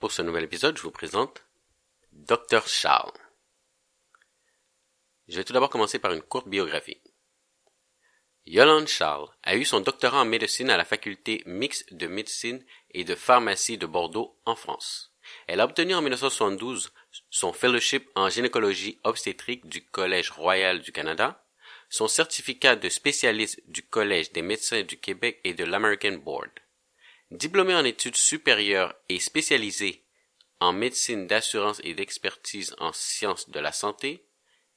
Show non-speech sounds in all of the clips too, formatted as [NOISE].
Pour ce nouvel épisode, je vous présente Dr Charles. Je vais tout d'abord commencer par une courte biographie. Yolande Charles a eu son doctorat en médecine à la faculté mixte de médecine et de pharmacie de Bordeaux en France. Elle a obtenu en 1972 son fellowship en gynécologie obstétrique du Collège royal du Canada, son certificat de spécialiste du Collège des médecins du Québec et de l'American Board. Diplômée en études supérieures et spécialisée en médecine d'assurance et d'expertise en sciences de la santé,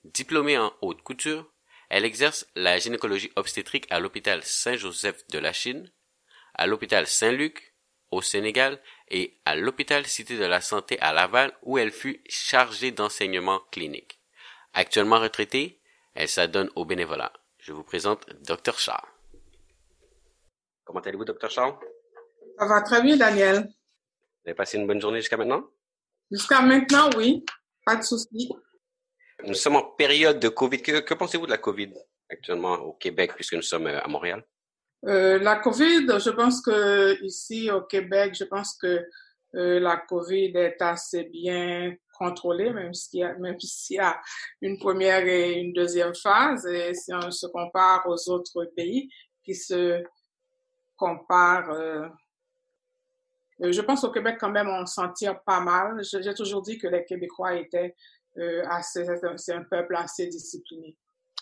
diplômée en haute couture, elle exerce la gynécologie obstétrique à l'hôpital Saint-Joseph de la Chine, à l'hôpital Saint-Luc au Sénégal et à l'hôpital Cité de la Santé à Laval où elle fut chargée d'enseignement clinique. Actuellement retraitée, elle s'adonne au bénévolat. Je vous présente Dr Charles. Comment allez-vous, Dr Charles? Ça va très bien, Daniel. Vous avez passé une bonne journée jusqu'à maintenant? Jusqu'à maintenant, oui. Pas de souci. Nous sommes en période de COVID. Que, pensez-vous de la COVID actuellement au Québec, puisque nous sommes euh, à Montréal? Euh, la COVID, je pense que ici au Québec, je pense que euh, la COVID est assez bien contrôlée, même s'il y a, même [LAUGHS] s'il y a une première et une deuxième phase. Et si on se compare aux autres pays qui se comparent euh, je pense au Québec quand même, on s'en tire pas mal. J'ai toujours dit que les Québécois étaient euh, assez, c'est un peuple assez discipliné.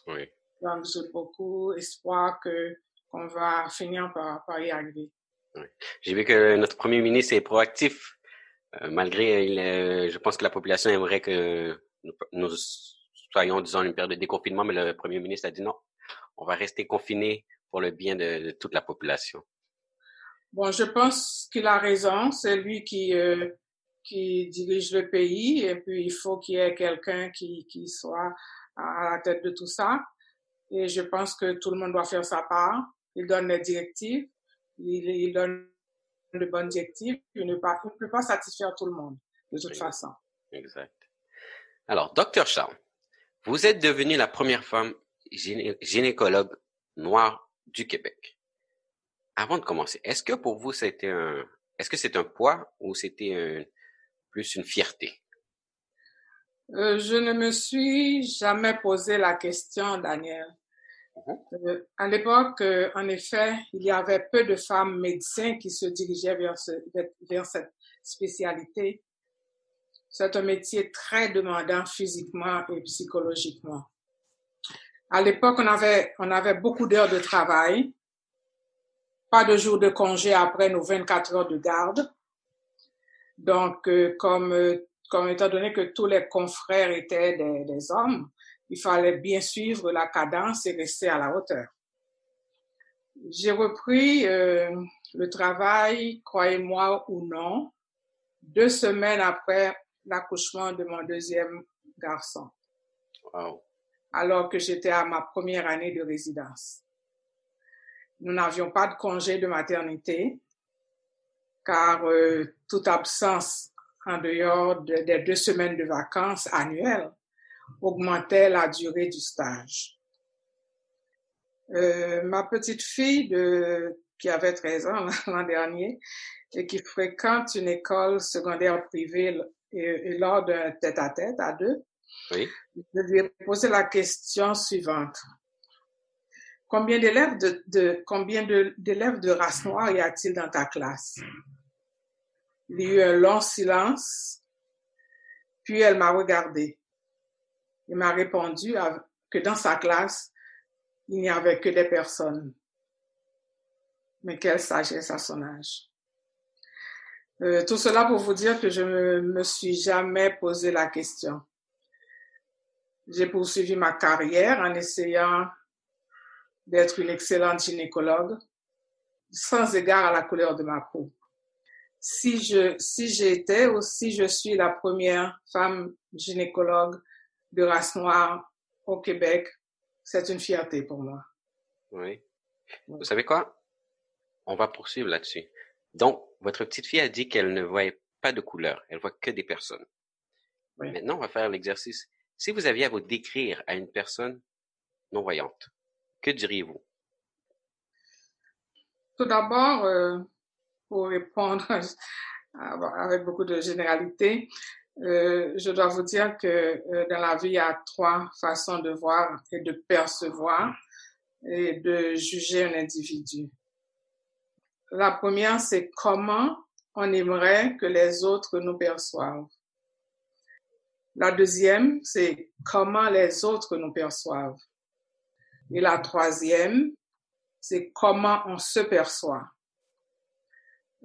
Oui. Donc j'ai beaucoup espoir que qu'on va finir par, par y arriver. Oui. J'ai vu que notre premier ministre est proactif, euh, malgré, je pense que la population aimerait que nous, nous soyons, disons, une période de déconfinement, mais le premier ministre a dit non, on va rester confinés pour le bien de, de toute la population. Bon, je pense qu'il a raison. C'est lui qui, euh, qui dirige le pays et puis il faut qu'il y ait quelqu'un qui, qui soit à la tête de tout ça. Et je pense que tout le monde doit faire sa part. Il donne les directives, il, il donne de bonnes directives. Il ne, pas, il ne peut pas satisfaire tout le monde, de toute façon. Exact. Alors, docteur Charles, vous êtes devenue la première femme gynécologue noire du Québec avant de commencer, est-ce que pour vous c'était un, est-ce que c'est un poids ou c'était plus une fierté? Euh, je ne me suis jamais posé la question, Daniel. Mmh euh, à l'époque, euh, en effet, il y avait peu de femmes médecins qui se dirigeaient vers, ce, vers cette spécialité. C'est un métier très demandant physiquement et psychologiquement. À l'époque, on avait, on avait beaucoup d'heures de travail pas de jour de congé après nos 24 heures de garde. Donc, euh, comme, euh, comme étant donné que tous les confrères étaient des, des, hommes, il fallait bien suivre la cadence et rester à la hauteur. J'ai repris euh, le travail, croyez-moi ou non, deux semaines après l'accouchement de mon deuxième garçon. Wow. Alors que j'étais à ma première année de résidence. Nous n'avions pas de congé de maternité, car euh, toute absence en dehors des deux semaines de vacances annuelles augmentait la durée du stage. Euh, ma petite fille de, qui avait 13 ans [LAUGHS] l'an dernier et qui fréquente une école secondaire privée et, lors d'un tête-à-tête à deux, oui. je lui ai posé la question suivante. Combien d'élèves de, de, combien d'élèves de, race noire y a-t-il dans ta classe? Il y a eu un long silence, puis elle m'a regardé. Elle m'a répondu que dans sa classe, il n'y avait que des personnes. Mais quelle sagesse à son âge. Euh, tout cela pour vous dire que je ne me suis jamais posé la question. J'ai poursuivi ma carrière en essayant d'être une excellente gynécologue, sans égard à la couleur de ma peau. Si je, si j'étais ou si je suis la première femme gynécologue de race noire au Québec, c'est une fierté pour moi. Oui. Vous savez quoi? On va poursuivre là-dessus. Donc, votre petite fille a dit qu'elle ne voyait pas de couleur, elle voit que des personnes. Oui. Maintenant, on va faire l'exercice. Si vous aviez à vous décrire à une personne non-voyante, que diriez-vous? Tout d'abord, euh, pour répondre avec beaucoup de généralité. Euh, je dois vous dire que euh, dans la vie, il y a trois façons de voir et de percevoir et de juger un individu. La première, c'est comment on aimerait que les autres nous perçoivent. La deuxième, c'est comment les autres nous perçoivent. Et la troisième, c'est comment on se perçoit.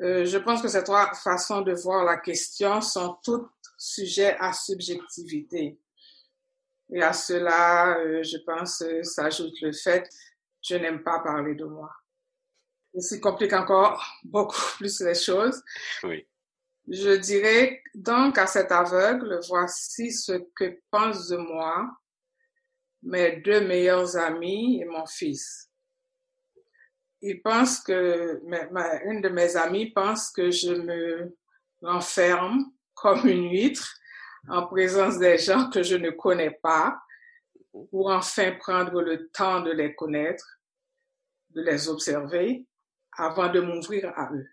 Euh, je pense que ces trois façons de voir la question sont toutes sujets à subjectivité. Et à cela, euh, je pense, euh, s'ajoute le fait je n'aime pas parler de moi. Ce complique encore [LAUGHS] beaucoup plus les choses. Oui. Je dirais donc à cet aveugle, voici ce que pensent de moi mes deux meilleurs amis et mon fils il pense que, une de mes amies pense que je me renferme comme une huître en présence des gens que je ne connais pas pour enfin prendre le temps de les connaître, de les observer avant de m'ouvrir à eux.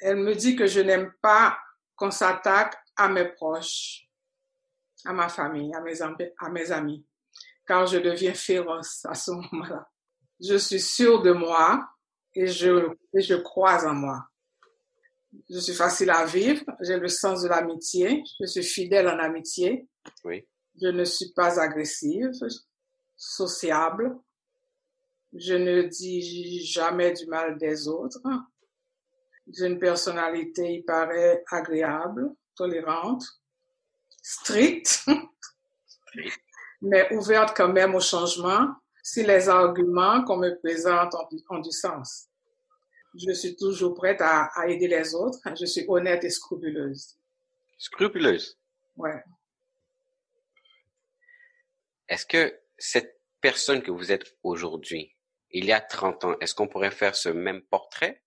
Elle me dit que je n'aime pas qu'on s'attaque à mes proches, à ma famille, à mes, à mes amis, car je deviens féroce à ce moment-là je suis sûre de moi et je, je crois en moi. Je suis facile à vivre, j'ai le sens de l'amitié, je suis fidèle en amitié. Oui. Je ne suis pas agressive, sociable. Je ne dis jamais du mal des autres. J'ai une personnalité, il paraît, agréable, tolérante, stricte, mais ouverte quand même au changement si les arguments qu'on me présente ont, du sens. Je suis toujours prête à, aider les autres. Je suis honnête et scrupuleuse. Scrupuleuse? Ouais. Est-ce que cette personne que vous êtes aujourd'hui, il y a 30 ans, est-ce qu'on pourrait faire ce même portrait?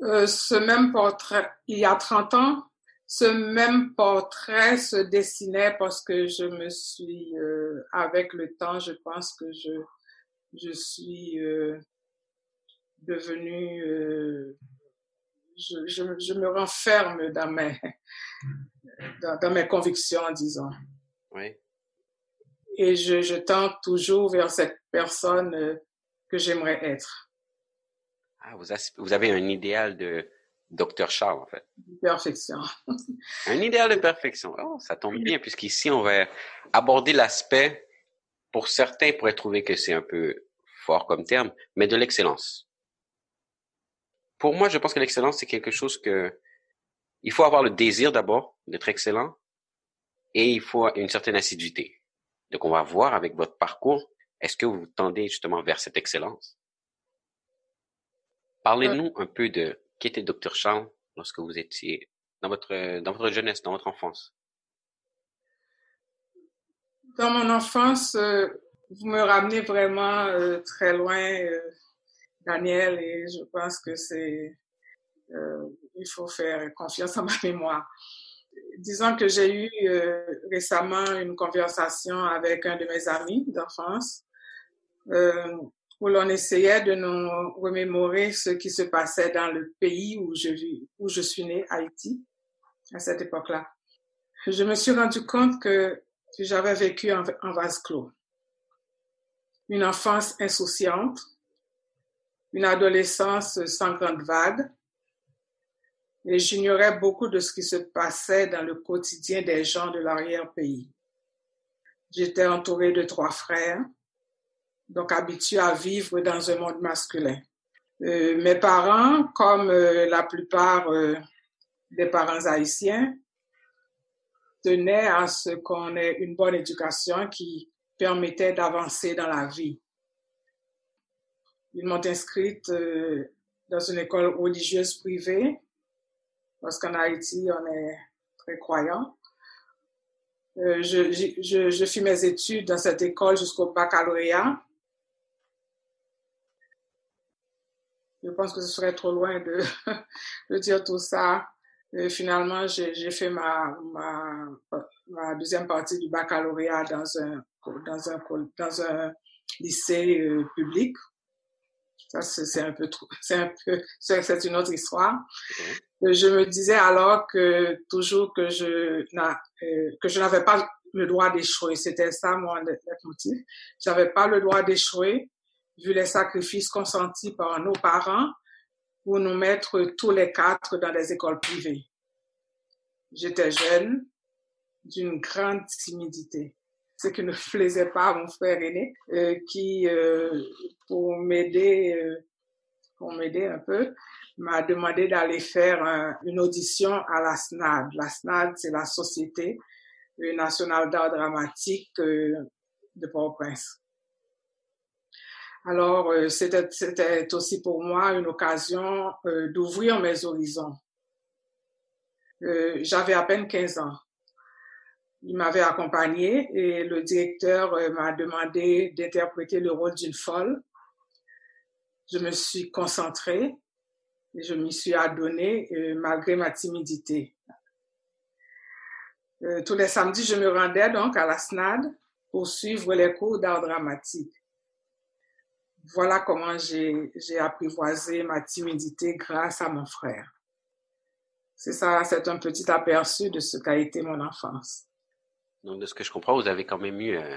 Euh, ce même portrait, il y a 30 ans, ce même portrait se dessinait parce que je me suis, euh, avec le temps, je pense que je, je suis euh, devenue, euh, je, je, je, me renferme dans mes, dans, dans, mes convictions, disons. Oui. Et je, je tente toujours vers cette personne euh, que j'aimerais être. Ah, vous, vous avez un idéal de, Docteur Charles, en fait. Perfection. [LAUGHS] Un idéal de perfection. Oh, ça tombe bien, puisqu'ici, on va aborder l'aspect, pour certains pourraient trouver que c'est un peu fort comme terme, mais de l'excellence. Pour moi, je pense que l'excellence, c'est quelque chose que, il faut avoir le désir d'abord d'être excellent, et il faut une certaine assiduité. Donc, on va voir avec votre parcours, est-ce que vous tendez justement vers cette excellence? Parlez-nous un peu de qui était Dr Charles lorsque vous étiez dans votre dans votre jeunesse, dans votre enfance? Dans mon enfance, euh, vous me ramenez vraiment euh, très loin, euh, Daniel, et je pense que c'est il faut faire confiance en ma [LAUGHS] mémoire. Disons que j'ai eu récemment une conversation avec un de mes amis d'enfance où l'on essayait de nous remémorer ce qui se passait dans le pays où je suis née, Haïti, à cette époque-là. Je me suis rendu compte que j'avais vécu en, vase clos. Une enfance insouciante, une adolescence sans grande vague, et j'ignorais beaucoup de ce qui se passait dans le quotidien des gens de l'arrière-pays. J'étais entourée de trois frères, donc habitué à vivre dans un monde masculin. Euh, mes parents, comme euh, la plupart euh, des parents haïtiens, tenaient à ce qu'on ait une bonne éducation qui permettait d'avancer dans la vie. Ils m'ont inscrite dans une école religieuse privée, parce qu'en Haïti, on est très croyant. je, je, je fis mes études dans cette école jusqu'au baccalauréat. Je pense que ce serait trop loin de, [LAUGHS] de dire tout ça. Et finalement, j'ai fait ma, ma, ma, deuxième partie du baccalauréat dans un, dans un, dans un lycée euh, public. Ça, c'est un peu trop, [LAUGHS] c'est un peu, c'est une autre histoire. Je me disais alors que toujours que je, euh, que je n'avais pas le droit d'échouer. C'était ça mon motif. J'avais pas le droit d'échouer vu les sacrifices consentis par nos parents pour nous mettre tous les quatre dans des écoles privées. J'étais jeune, d'une grande timidité ce qui ne plaisait pas à mon frère aîné, euh, qui, euh, pour m'aider, euh, pour m'aider un peu, m'a demandé d'aller faire une audition à la SNAD. La SNAD, c'est la Société nationale d'art dramatique de Port-au-Prince. Alors, c'était, c'était aussi pour moi une occasion d'ouvrir mes horizons. j'avais à peine 15 ans il m'avait accompagné et le directeur euh, m'a demandé d'interpréter le rôle d'une folle. Je me suis concentrée et je m'y suis adonnée euh, malgré ma timidité. Euh, tous les samedis, je me rendais donc à la SNAD pour suivre les cours d'art dramatique. Voilà comment j'ai apprivoisé ma timidité grâce à mon frère. C'est ça, c'est un petit aperçu de ce qu'a été mon enfance. Donc, de ce que je comprends, vous avez quand même eu euh,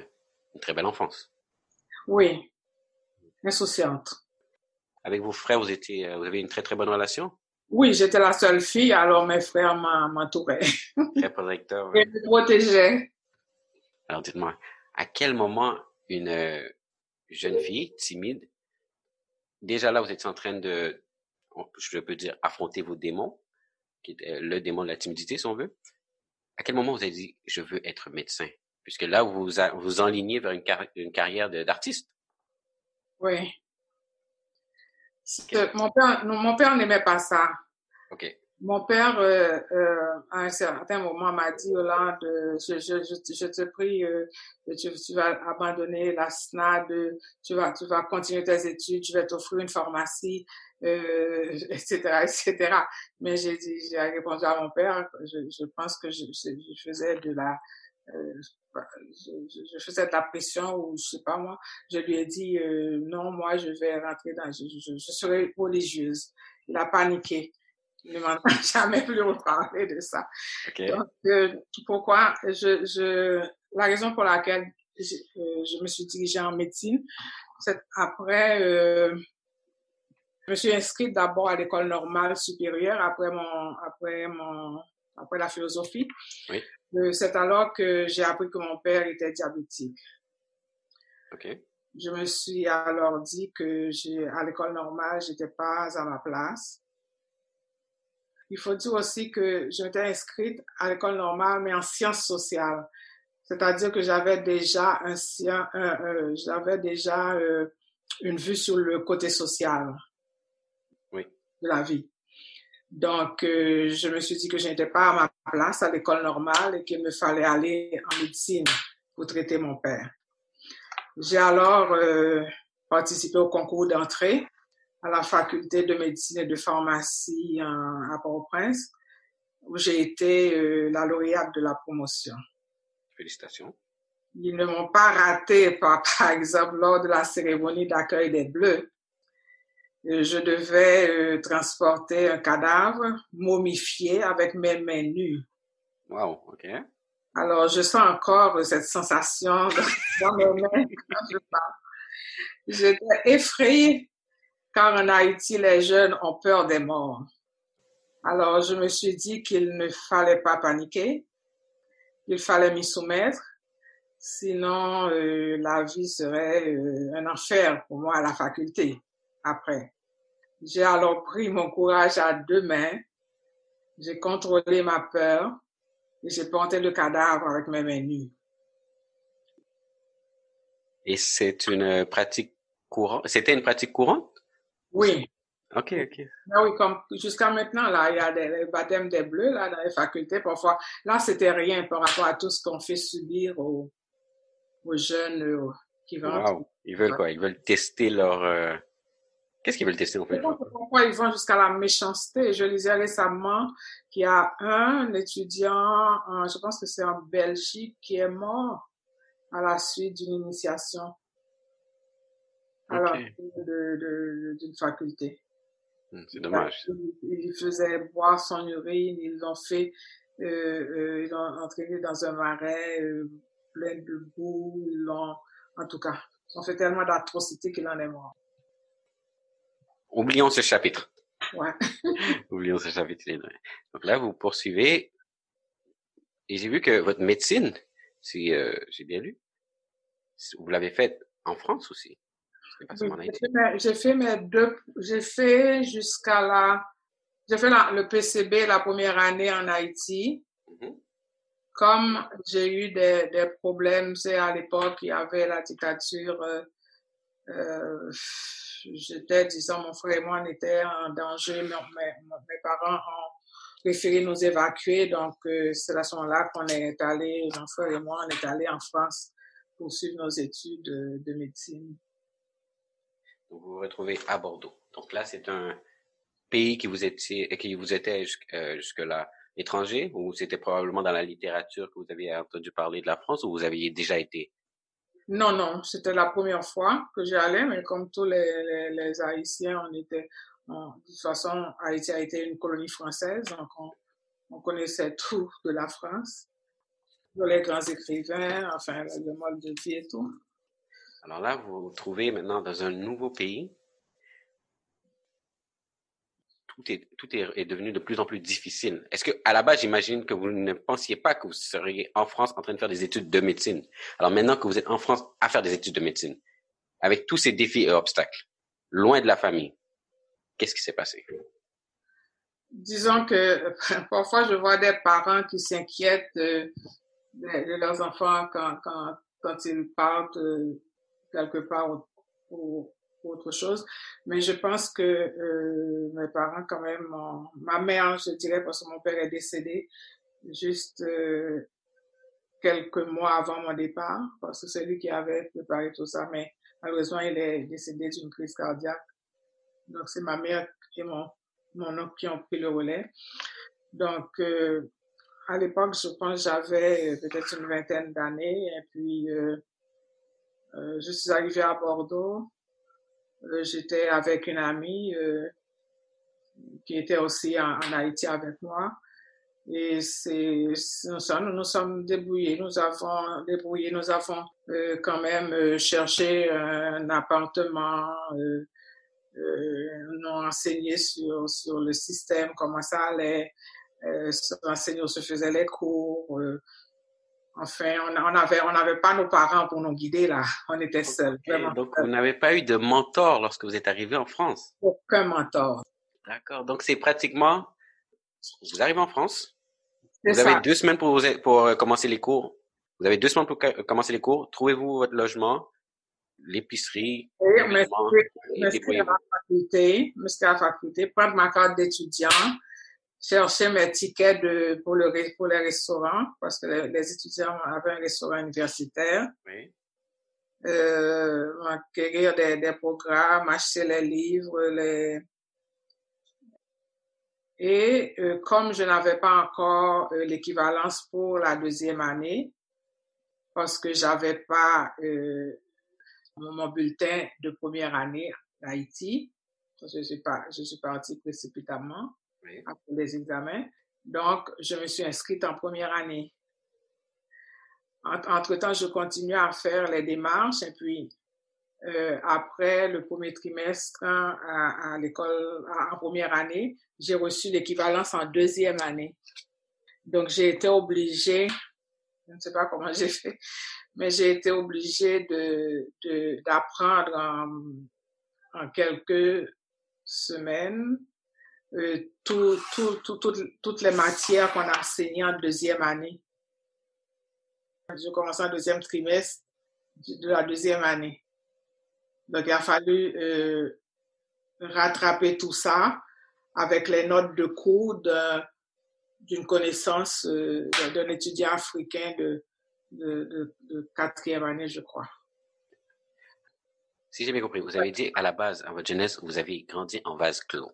une très belle enfance. Oui, insouciante. Avec vos frères, vous étiez, euh, vous avez une très très bonne relation? Oui, j'étais la seule fille, alors mes frères m'entouraient. Très protecteur. [LAUGHS] Ils me protégeaient. Alors, dites-moi, à quel moment une euh, jeune fille timide, déjà là, vous étiez en train de, je peux dire, affronter vos démons, qui est le démon de la timidité, si on veut à quel moment vous avez dit je veux être médecin Puisque là, vous vous enlignez vers une, une carrière d'artiste. Oui. Mon père, mon père n'aimait pas ça. OK. Mon père, euh, euh, à un certain moment, m'a dit, Hollande, je, je, je, je te prie, euh, tu, vas abandonner la SNAD, tu vas, tu vas continuer tes études, je vais t'offrir une pharmacie, euh, [LAUGHS] etc., etc. Mais j'ai dit, j'ai répondu à mon père, je, pense que je, faisais de la, euh, je, je, faisais de la pression ou je sais pas moi. Je lui ai dit, euh, non, moi, je vais rentrer dans, je, je serai religieuse. Il a paniqué. Ne m'en [LAUGHS] a jamais plus reparlé de ça. Donc, euh, pourquoi je, je, la raison pour laquelle je, euh, je me suis dirigée en médecine, c'est après, euh, je me suis inscrite d'abord à l'école normale supérieure après mon, après mon, après la philosophie. Oui. C'est alors que j'ai appris que mon père était diabétique. Je me suis alors dit que j'ai, à l'école normale, j'étais pas à ma place. Il faut dire aussi que j'étais inscrite à l'école normale, mais en sciences sociales. C'est-à-dire que j'avais déjà un, un, j'avais déjà euh, une vue sur le côté social oui. de la vie. Donc, euh, je me suis dit que je n'étais pas à ma place à l'école normale et qu'il me fallait aller en médecine pour traiter mon père. J'ai alors euh, participé au concours d'entrée à la faculté de médecine et de pharmacie à Port-au-Prince, où j'ai été euh, la lauréate de la promotion. Félicitations. Ils ne m'ont pas raté, par, [LAUGHS] par exemple, lors de la cérémonie d'accueil des Bleus. Euh, je devais euh, transporter un cadavre momifié avec mes mains nues. Wow, OK. Alors, je sens encore cette sensation [LAUGHS] dans mes mains quand je parle. J'étais effrayée car en Haïti, les jeunes ont peur des morts. Alors, je me suis dit qu'il ne fallait pas paniquer, il fallait m'y soumettre, sinon euh, la vie serait euh, un enfer pour moi à la faculté après. J'ai alors pris mon courage à deux mains, j'ai contrôlé ma peur et j'ai porté le cadavre avec mes mains nues. Et c'est une pratique courante, c'était une pratique courante? Oui. OK, OK. Ah oui, comme jusqu'à maintenant, là, il y a des baptêmes des bleus, là, dans les facultés, parfois. Là, c'était rien par rapport à tout ce qu'on fait subir aux, aux jeunes euh, qui vont. Wow. Ils veulent quoi? Ils veulent tester leur, euh... Qu'est-ce qu'ils veulent tester, en fait? Pourquoi ils vont jusqu'à la méchanceté? Je lisais récemment qu'il y a un étudiant, je pense que c'est en Belgique, qui est mort à la suite d'une initiation l'entrée d'une faculté. Hmm, c'est dommage. Ils lui faisaient boire son urine, ils l'ont fait, euh, euh, ils l'ont entraîné dans un marais euh, plein de boue, ils l'ont, en tout cas, ils ont fait tellement d'atrocités qu'il en est mort. Oublions ce chapitre. Ouais. [LAUGHS] Oublions ce chapitre. Donc là, vous poursuivez. Et j'ai vu que votre médecine, si euh, j'ai bien lu, vous l'avez faite en France aussi. J'ai fait mes deux, j'ai fait jusqu'à la, j'ai fait le PCB la première année en Haïti. Mm-hmm. Comme j'ai eu des, des problèmes, c'est à l'époque, il y avait la dictature, euh, euh, j'étais, disons, mon frère et moi, on était en danger. Mes, mes, parents ont préféré nous évacuer. Donc, euh, c'est à ce moment-là qu'on est allé, mon frère et moi, on est allé en France pour suivre nos études de, médecine. Vous vous retrouvez à Bordeaux. Donc là, c'est un pays qui vous était, qui vous était euh, jusque-là étranger ou c'était probablement dans la littérature que vous aviez entendu parler de la France ou vous aviez déjà été? Non, non, c'était la première fois que j'y allais, mais comme tous les, Haïtiens, on était, de toute façon, Haïti a été une colonie française, donc on, connaissait tout de la France, les grands écrivains, enfin, le mode de vie et tout. Alors là, vous vous trouvez maintenant dans un nouveau pays tout est, tout est, devenu de plus en plus difficile. Est-ce que, à la base, j'imagine que vous ne pensiez pas que vous seriez en France en train de faire des études de médecine. Alors maintenant que vous êtes en France à faire des études de médecine, avec tous ces défis et obstacles, loin de la famille, qu'est-ce qui s'est passé? Disons que [LAUGHS] parfois je vois des parents qui s'inquiètent de, leurs enfants quand, quand, quand ils partent euh, quelque part au, autre chose. Mais je pense que euh, mes parents, quand même, ma mère, je dirais, parce que mon père est décédé juste euh, quelques mois avant mon départ, parce que c'est lui qui avait préparé tout ça, mais malheureusement, il est décédé d'une crise cardiaque. Donc, c'est ma mère et mon, mon oncle qui ont pris le relais. Donc, euh, à l'époque, je pense j'avais peut-être une vingtaine d'années, et puis euh, euh, je suis arrivée à Bordeaux. Euh, j'étais avec une amie euh, qui était aussi en, Haïti avec moi. Et c'est nous nous sommes débrouillés, nous avons débrouillé, nous avons quand même cherché un appartement, nous enseigné sur, sur le système, comment ça allait, euh, où se faisaient les cours, Enfin, on n'avait on avait pas nos parents pour nous guider là. On était seuls. donc, vous n'avez pas eu de mentor lorsque vous êtes arrivé en France? Aucun mentor. D'accord. Donc, c'est pratiquement... Vous arrivez en France. Vous avez deux semaines pour, pour euh, commencer les cours. Vous avez deux semaines pour commencer les cours. Trouvez-vous votre logement, l'épicerie. Mais à la faculté, à la faculté, prendre ma carte d'étudiant, chercher mes tickets de, pour, le, pour les restaurants, parce que les, étudiants avaient un restaurant universitaire. Oui. Euh, acquérir des, des programmes, acheter les livres, les... Et euh, comme je n'avais pas encore euh, l'équivalence pour la deuxième année, parce que j'avais pas euh, mon bulletin de première année d'Haïti, je suis pas, je suis partie précipitamment après les examens. Donc, je me suis inscrite en première année. Entre-temps, je continue à faire les démarches et puis euh, après le premier trimestre à, l'école en première année, j'ai reçu l'équivalence en deuxième année. Donc, j'ai été obligée, je ne sais pas comment j'ai fait, mais j'ai été obligée de d'apprendre en, en quelques semaines euh, tout, tout, tout, toutes les matières qu'on a enseignées en deuxième année. Je commence en deuxième trimestre de la deuxième année. Donc, il a fallu euh, rattraper tout ça avec les notes de cours d'une connaissance euh, d'un étudiant africain de, de, de, quatrième année, je crois. Si j'ai bien compris, vous avez dit à la base, à votre jeunesse, vous avez grandi en vase clos.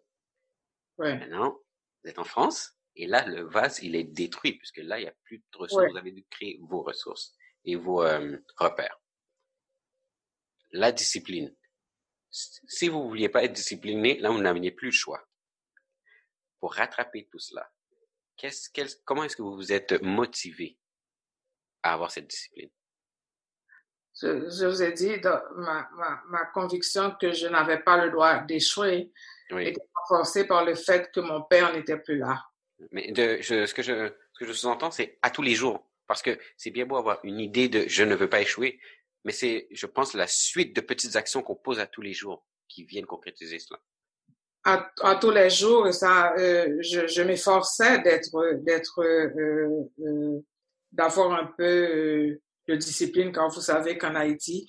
Maintenant, vous êtes en France, et là, le vase, il est détruit, puisque là, il n'y a plus de ressources. Vous avez dû créer vos ressources et vos euh, repères. La discipline. si vous vouliez pas être discipliné, là, vous n'aviez plus le choix. Pour rattraper tout cela, qu'est-ce, comment est-ce que vous vous êtes motivé à avoir cette discipline? Je, je vous ai dit, ma, ma, ma, conviction que je n'avais pas le droit d'échouer oui. était renforcée par le fait que mon père n'était plus là. Mais de, je, ce que je, ce que je sous-entends, c'est à tous les jours. Parce que c'est bien beau avoir une idée de je ne veux pas échouer, mais c'est, je pense, la suite de petites actions qu'on pose à tous les jours qui viennent concrétiser cela. À, à tous les jours, ça, euh, je, je m'efforçais d'être, d'être, euh, euh, d'avoir un peu euh, de discipline quand vous savez qu'en Haïti,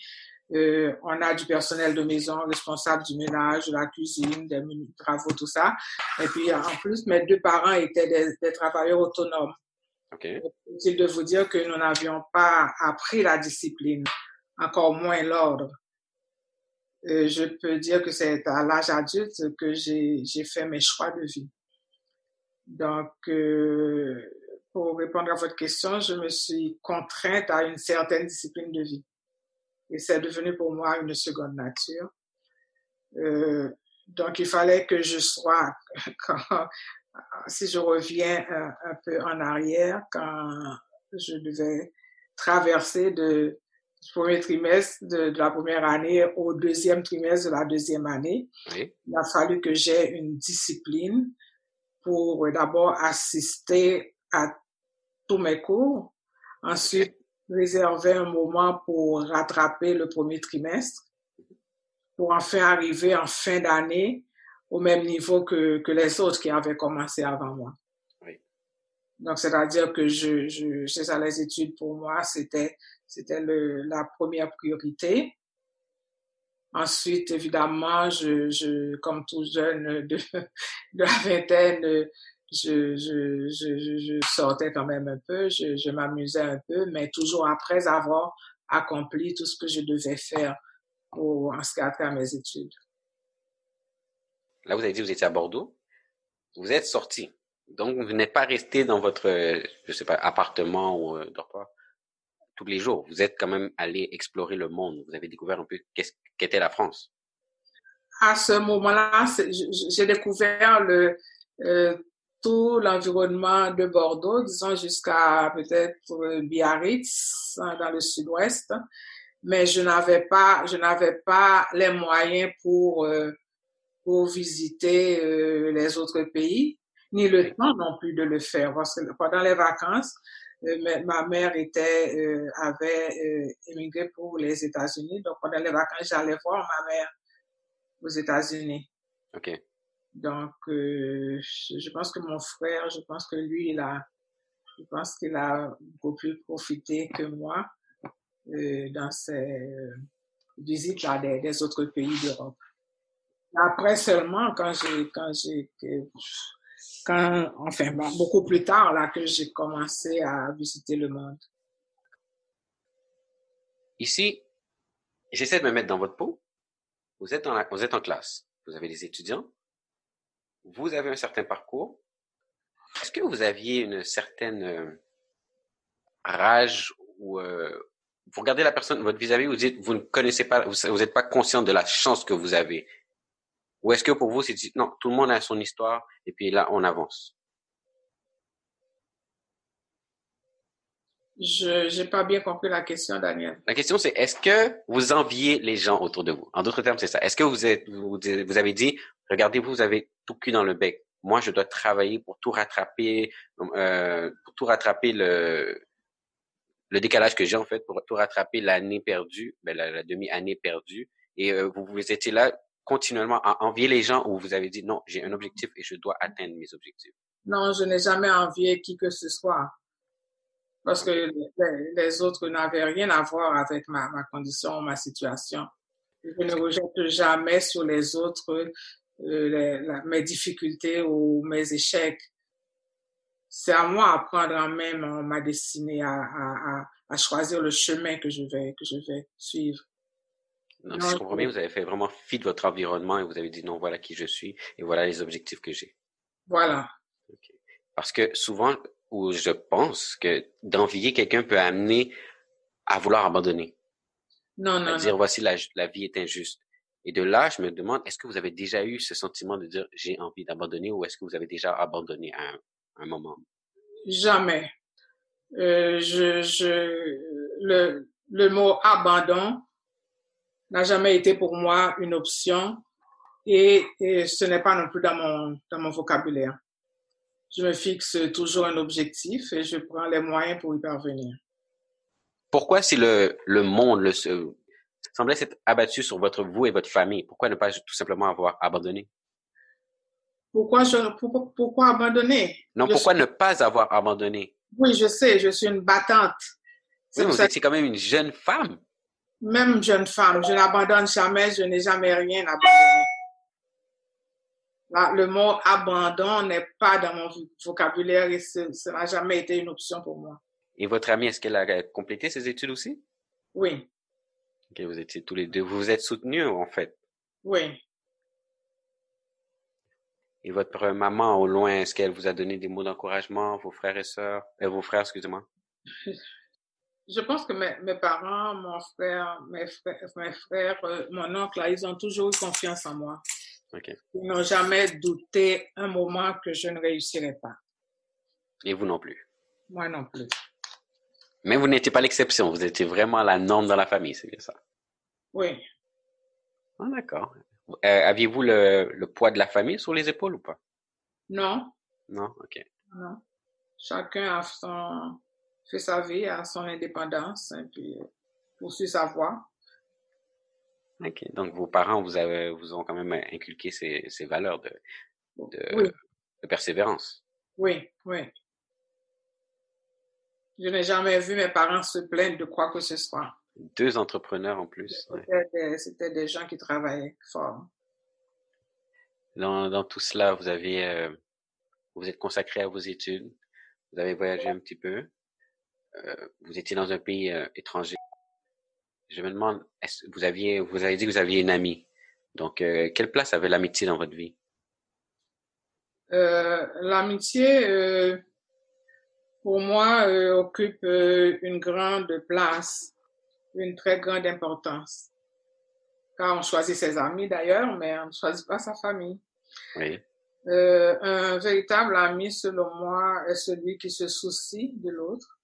euh, on a du personnel de maison responsable du ménage, de la cuisine, des travaux, tout ça. Et puis, en plus, mes deux parents étaient des, des travailleurs autonomes. Okay. C'est de vous dire que nous n'avions pas appris la discipline, encore moins l'ordre. Euh, je peux dire que c'est à l'âge adulte que j'ai fait mes choix de vie. Donc, euh, pour répondre à votre question, je me suis contrainte à une certaine discipline de vie. Et c'est devenu pour moi une seconde nature. Euh, donc, il fallait que je sois, [LAUGHS] quand, si je reviens un, un, peu en arrière, quand je devais traverser de, du premier trimestre de, de, la première année au deuxième trimestre de la deuxième année, oui. il a fallu que j'ai une discipline pour d'abord assister à tous mes cours, ensuite réserver un moment pour rattraper le premier trimestre, pour enfin arriver en fin d'année au même niveau que, que les autres qui avaient commencé avant moi. Oui. Donc, c'est-à-dire que je, je, c'est ça, les études pour moi, c'était, c'était le, la première priorité. Ensuite, évidemment, je, je, comme tout jeune de, [LAUGHS] de la vingtaine, je, je, je, je, sortais quand même un peu, je, je m'amusais un peu, mais toujours après avoir accompli tout ce que je devais faire pour, en ce qui a trait à mes études. Là, vous avez dit que vous étiez à Bordeaux. Vous êtes sorti. Donc, vous n'êtes pas resté dans votre, je sais pas, appartement ou euh, dortoir tous les jours. Vous êtes quand même allé explorer le monde. Vous avez découvert un peu qu'est-ce qu'était la France. À ce moment-là, j'ai découvert le, euh, tout l'environnement de Bordeaux, disons jusqu'à peut-être Biarritz, dans le sud-ouest. Mais je n'avais pas, je n'avais pas les moyens pour, euh, pour visiter euh, les autres pays, ni le temps non plus de le faire. Parce que pendant les vacances, euh, ma mère était, euh, avait euh, émigré pour les États-Unis. Donc, pendant les vacances, j'allais voir ma mère aux États-Unis. OK. Donc, euh, je, pense que mon frère, je pense que lui, il a, je pense qu'il a beaucoup plus profité que moi euh, dans ses visites là, des, des autres pays d'Europe. Après seulement, quand j'ai, quand j'ai, quand, enfin, beaucoup plus tard, là, que j'ai commencé à visiter le monde. Ici, j'essaie de me mettre dans votre peau. Vous êtes, en, vous êtes en classe. Vous avez des étudiants. Vous avez un certain parcours. Est-ce que vous aviez une certaine euh, rage ou euh, vous regardez la personne, votre vis-à-vis, vous dites, vous ne connaissez pas, vous n'êtes pas conscient de la chance que vous avez. Ou est-ce que pour vous, c'est non, tout le monde a son histoire et puis là, on avance? Je n'ai pas bien compris la question, Daniel. La question, c'est est-ce que vous enviez les gens autour de vous? En d'autres termes, c'est ça. Est-ce que vous, êtes, vous, vous avez dit, regardez-vous, vous avez tout cul dans le bec. Moi, je dois travailler pour tout rattraper, euh, pour tout rattraper le, décalage que j'ai en fait, pour tout rattraper l'année perdue, ben, la, demi-année perdue. Et euh, vous, vous étiez là continuellement à envier les gens ou vous avez dit non, j'ai un objectif et je dois atteindre mes objectifs? Non, je n'ai jamais envié qui que ce soit. Parce que les, autres n'avaient rien à voir avec ma, condition, ma situation. Je ne rejette jamais sur les autres les, la, mes difficultés ou mes échecs. C'est à moi à prendre en main ma destinée, à, à, à, choisir le chemin que je vais, que je vais suivre. Donc, si je comprends bien, vous avez fait vraiment fi de votre environnement et vous avez dit non, voilà qui je suis et voilà les objectifs que j'ai. Voilà. Okay. Parce que souvent, où je pense que d'envier quelqu'un peut amener à vouloir abandonner. Non, non. À dire, voici la, la vie est injuste. Et de là, je me demande, est-ce que vous avez déjà eu ce sentiment de dire j'ai envie d'abandonner ou est-ce que vous avez déjà abandonné à un, moment? Jamais. Euh, je, je, le, le mot abandon n'a jamais été pour moi une option et, et ce n'est pas non plus dans mon, dans mon vocabulaire. Je me fixe toujours un objectif et je prends les moyens pour y parvenir. Pourquoi si le, le monde le, semblait s'être abattu sur votre vous et votre famille, pourquoi ne pas tout simplement avoir abandonné? Pourquoi, je, pourquoi, pourquoi abandonner? Non, pourquoi ne pas avoir abandonné? Oui, je sais, je suis une battante. Oui, vous étiez quand même une jeune femme. Même jeune femme, je n'abandonne jamais, je n'ai jamais rien abandonné. le mot abandon n'est pas dans mon vocabulaire et ça n'a jamais été une option pour moi. Et votre amie, est-ce qu'elle a complété ses études aussi? Oui. Ok, vous étiez tous les deux, vous vous êtes soutenus en fait? Oui. Et votre maman au loin, est-ce qu'elle vous a donné des mots d'encouragement, vos frères et sœurs, euh, vos frères, excusez-moi? [LAUGHS] Je pense que mes, mes, parents, mon frère, mes frères, mes frères euh, mon oncle, ils ont toujours eu confiance en moi. Okay. Ils n'ont jamais douté un moment que je ne réussirais pas. Et vous non plus? Moi non plus. Mais vous n'étiez pas l'exception, vous étiez vraiment la norme dans la famille, c'est bien ça? Oui. Ah, d'accord. Euh, aviez-vous le, le, poids de la famille sur les épaules ou pas? Non. Non, ok. Non. Chacun a son, fait sa vie, a son indépendance, et puis poursuit sa voie. Ok. Donc vos parents vous avez, vous ont quand même inculqué ces, ces valeurs de, de, de persévérance. Oui, oui. Je n'ai jamais vu mes parents se plaindre de quoi que ce soit. Deux entrepreneurs en plus. C'était des, gens qui travaillaient fort. Dans, dans tout cela, vous avez, euh, vous êtes consacré à vos études, vous avez voyagé un petit peu, euh, vous étiez dans un pays euh, étranger. Je me demande, est-ce, vous aviez, vous avez dit que vous aviez une amie. Donc, euh, quelle place avait l'amitié dans votre vie? L'amitié, pour moi, occupe une grande place une très grande importance. Car on choisit ses amis d'ailleurs, mais on ne choisit pas sa famille. Oui. Euh, un véritable ami, selon moi, est celui qui se soucie de l'autre.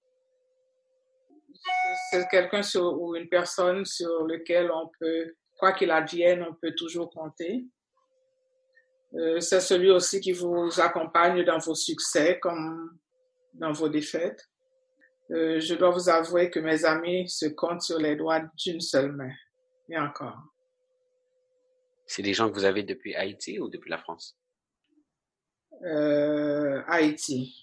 C'est quelqu'un ou une personne sur lequel on peut, quoi qu'il advienne, on peut toujours compter. Euh, c'est celui aussi qui vous accompagne dans vos succès comme dans vos défaites. Euh, je dois vous avouer que mes amis se comptent sur les doigts d'une seule main. Et encore. C'est des gens que vous avez depuis Haïti ou depuis la France? Euh, Haïti.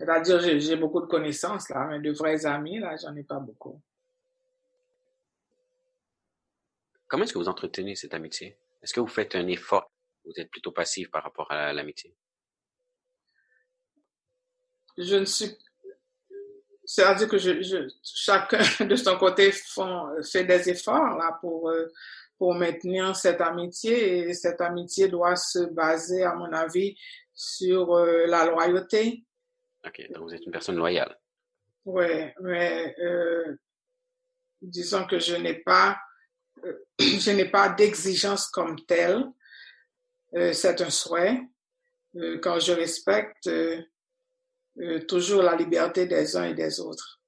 C'est-à-dire, j'ai beaucoup de connaissances là, mais de vrais amis, là, j'en ai pas beaucoup. Comment est-ce que vous entretenez cette amitié? Est-ce que vous faites un effort? Vous êtes plutôt passif par rapport à l'amitié? Je ne suis c'est-à-dire que je, je, chacun [LAUGHS] de son côté font, fait des efforts là pour euh, pour maintenir cette amitié et cette amitié doit se baser à mon avis sur euh, la loyauté. Ok, donc vous êtes une personne loyale. Oui, mais euh, disons que je n'ai pas euh, [CLEARS THROAT] je n'ai pas d'exigence comme telle. c'est un souhait. quand je respecte euh, toujours la liberté des uns et des autres.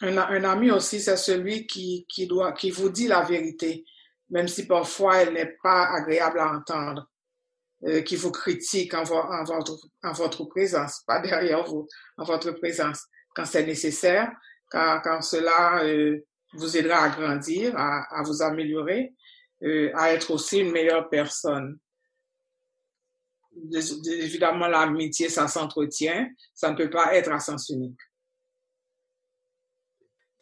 Un, ami aussi, c'est celui qui, qui, doit, qui vous dit la vérité, même si parfois elle n'est pas agréable à entendre, euh, qui vous critique en, votre, en votre présence, pas derrière vous, en votre présence, quand c'est nécessaire, quand, quand cela euh, vous aidera à grandir, à, vous améliorer, à être aussi une meilleure personne évidemment, l'amitié, ça s'entretient. Ça ne peut pas être à sens unique.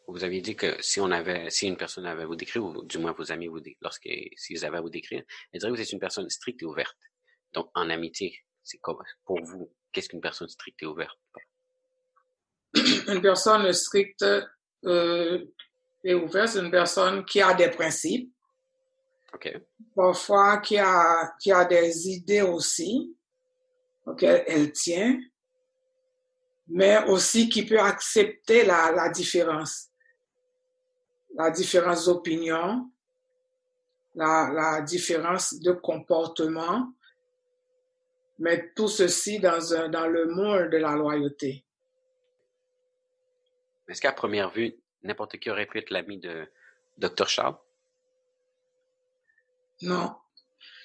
Vous aviez dit que si on avait, si une personne avait à vous décrire, ou du moins vos amis vous, s'ils avaient à vous décrire, elle dirait que vous êtes une personne stricte et ouverte. Donc, en amitié, c'est comme, pour vous, qu'est-ce qu'une personne stricte et ouverte? Une personne stricte euh, et ouverte, c'est une personne qui a des principes, Parfois, qui a, qui a des idées aussi, auxquelles elle tient, mais aussi qui peut accepter la, la différence. la différence d'opinion, la, la différence de comportement, mais tout ceci dans, un, dans le monde de la loyauté. Est-ce qu'à première vue, n'importe qui aurait pu être l'ami de Dr. Charles? Non.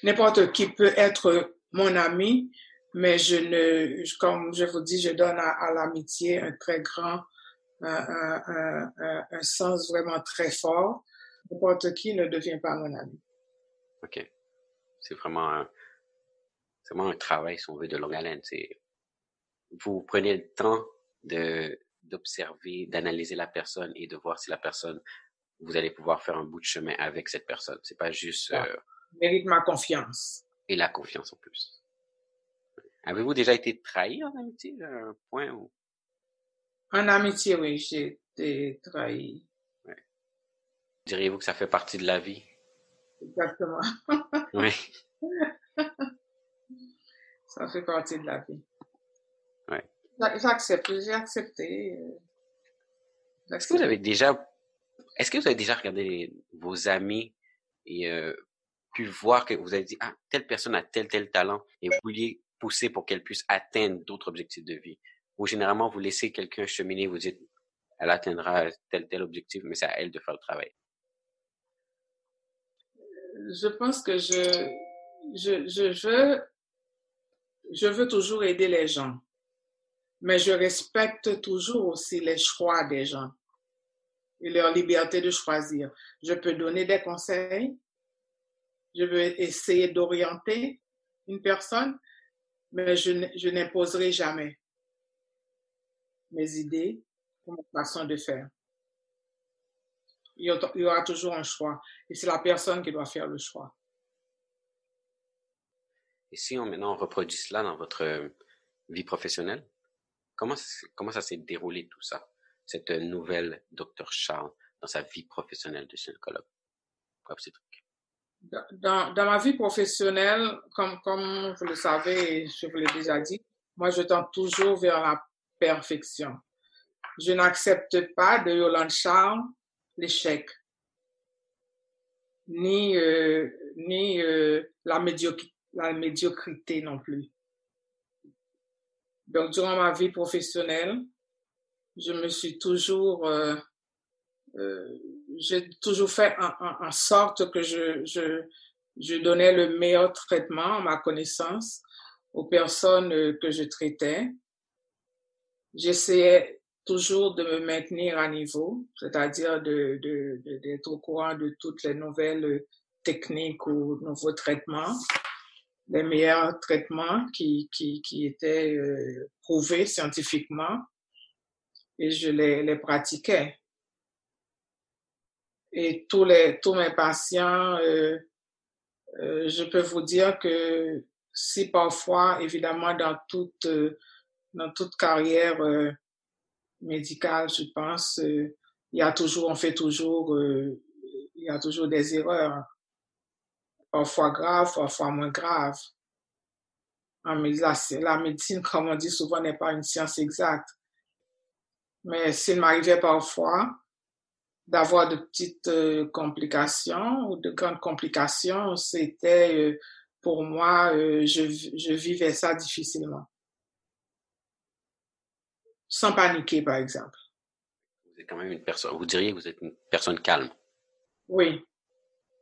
N'importe qui peut être mon ami, mais je ne, comme je vous dis, je donne à, l'amitié un très grand, un, un, un, sens vraiment très fort. N'importe qui ne devient pas mon ami. OK. C'est vraiment un, vraiment un travail, si on veut, de longue haleine. C'est, vous prenez le temps de, d'observer, d'analyser la personne et de voir si la personne, vous allez pouvoir faire un bout de chemin avec cette personne. C'est pas juste. Euh, Mérite ma confiance. Et la confiance en plus. Avez-vous déjà été trahi en amitié, un point où... En amitié, oui, j'ai été trahi. Ouais. Diriez-vous que ça fait partie de la vie? Exactement. [LAUGHS] oui. [LAUGHS] ça fait partie de la vie. Oui. J'accepte, j'ai accepté. Est-ce que vous avez déjà, est-ce que vous avez déjà regardé vos amis et euh, pu voir que vous avez dit, ah, telle personne a tel, tel talent et vous vouliez pousser pour qu'elle puisse atteindre d'autres objectifs de vie? Ou généralement, vous laissez quelqu'un cheminer, vous dites, elle atteindra tel, tel objectif, mais c'est à elle de faire le travail? Je pense que je, je, je veux, je veux toujours aider les gens mais je respecte toujours aussi les choix des gens et leur liberté de choisir. Je peux donner des conseils, je veux essayer d'orienter une personne, mais je, n'imposerai jamais mes idées ou ma façon de faire. Il y aura toujours un choix et c'est la personne qui doit faire le choix. Et si on maintenant reproduit cela dans votre vie professionnelle, Comment, comment ça s'est déroulé tout ça, cette nouvelle Dr Charles dans sa vie professionnelle de gynécologue? Dans, dans ma vie professionnelle, comme, comme vous le savez je vous l'ai déjà dit, moi je tends toujours vers la perfection. Je n'accepte pas de Yolande Charles l'échec, ni, euh, ni euh, la, la médiocrité non plus. Donc, durant ma vie professionnelle, je me suis toujours, euh, euh, j'ai toujours fait en, sorte que je, je, je donnais le meilleur traitement, ma connaissance, aux personnes euh, que je traitais. J'essayais toujours de me maintenir à niveau, c'est-à-dire de, de, d'être au courant de toutes les nouvelles techniques ou nouveaux traitements les meilleurs traitements qui, qui, qui étaient euh, prouvés scientifiquement et je les, les pratiquais. Et tous, les, tous mes patients, euh, euh, je peux vous dire que si parfois, évidemment, dans toute, euh, dans toute carrière euh, médicale, je pense, il y a toujours, on fait toujours, il y a toujours des erreurs parfois grave, parfois moins grave. La, la médecine, [LAUGHS] comme on dit souvent, n'est pas une science exacte. Mais s'il m'arrivait parfois d'avoir de petites euh, complications ou de grandes complications, c'était euh, pour moi, euh, je, je vivais ça difficilement. Sans paniquer, par exemple. Vous êtes quand même une personne, vous diriez que vous êtes une personne calme. Oui,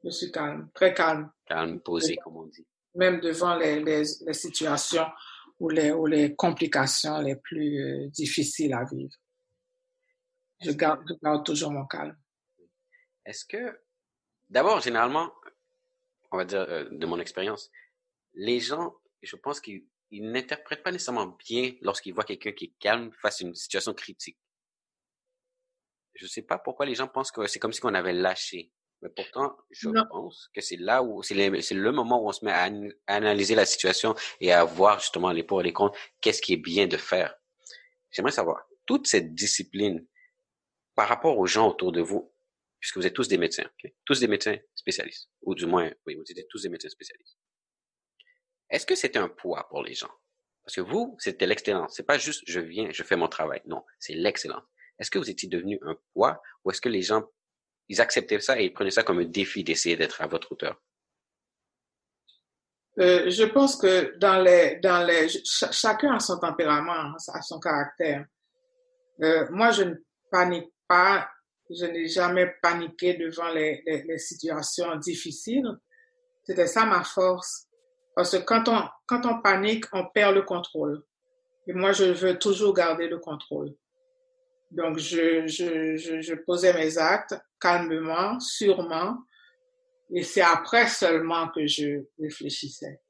je suis calme, très calme. Calme, posé, comme on dit. Même devant les, les, les situations ou les, ou les complications les plus euh, difficiles à vivre. Je garde, je garde toujours mon calme. Est-ce que, d'abord, généralement, on va dire euh, de mon expérience, les gens, je pense qu'ils n'interprètent pas nécessairement bien lorsqu'ils voient quelqu'un qui est calme face à une situation critique. Je ne sais pas pourquoi les gens pensent que c'est comme si on avait lâché. Mais pourtant, je pense que c'est là où, c'est le, moment où on se met à, analyser la situation et à voir justement les pour et les contre, qu'est-ce qui est bien de faire. J'aimerais savoir, toute cette discipline, par rapport aux gens autour de vous, puisque vous êtes tous des médecins, tous des médecins spécialistes, ou du moins, oui, vous êtes tous des médecins spécialistes. Est-ce que c'est un poids pour les gens? Parce que vous, c'était l'excellence. C'est pas juste je viens, je fais mon travail. Non, c'est l'excellence. Est-ce que vous étiez devenu un poids ou est-ce que les gens ils acceptaient ça et ils prenaient ça comme un défi d'essayer d'être à votre hauteur? Euh, je pense que dans les, dans les, chacun a son tempérament, hein, a son caractère. Euh, moi, je ne panique pas, je n'ai jamais paniqué devant les, les, les situations difficiles. C'était ça ma force. Parce que quand on, quand on panique, on perd le contrôle. Et moi, je veux toujours garder le contrôle. Donc, je, je, je, je posais mes actes calmement, sûrement, et c'est après seulement que je réfléchissais.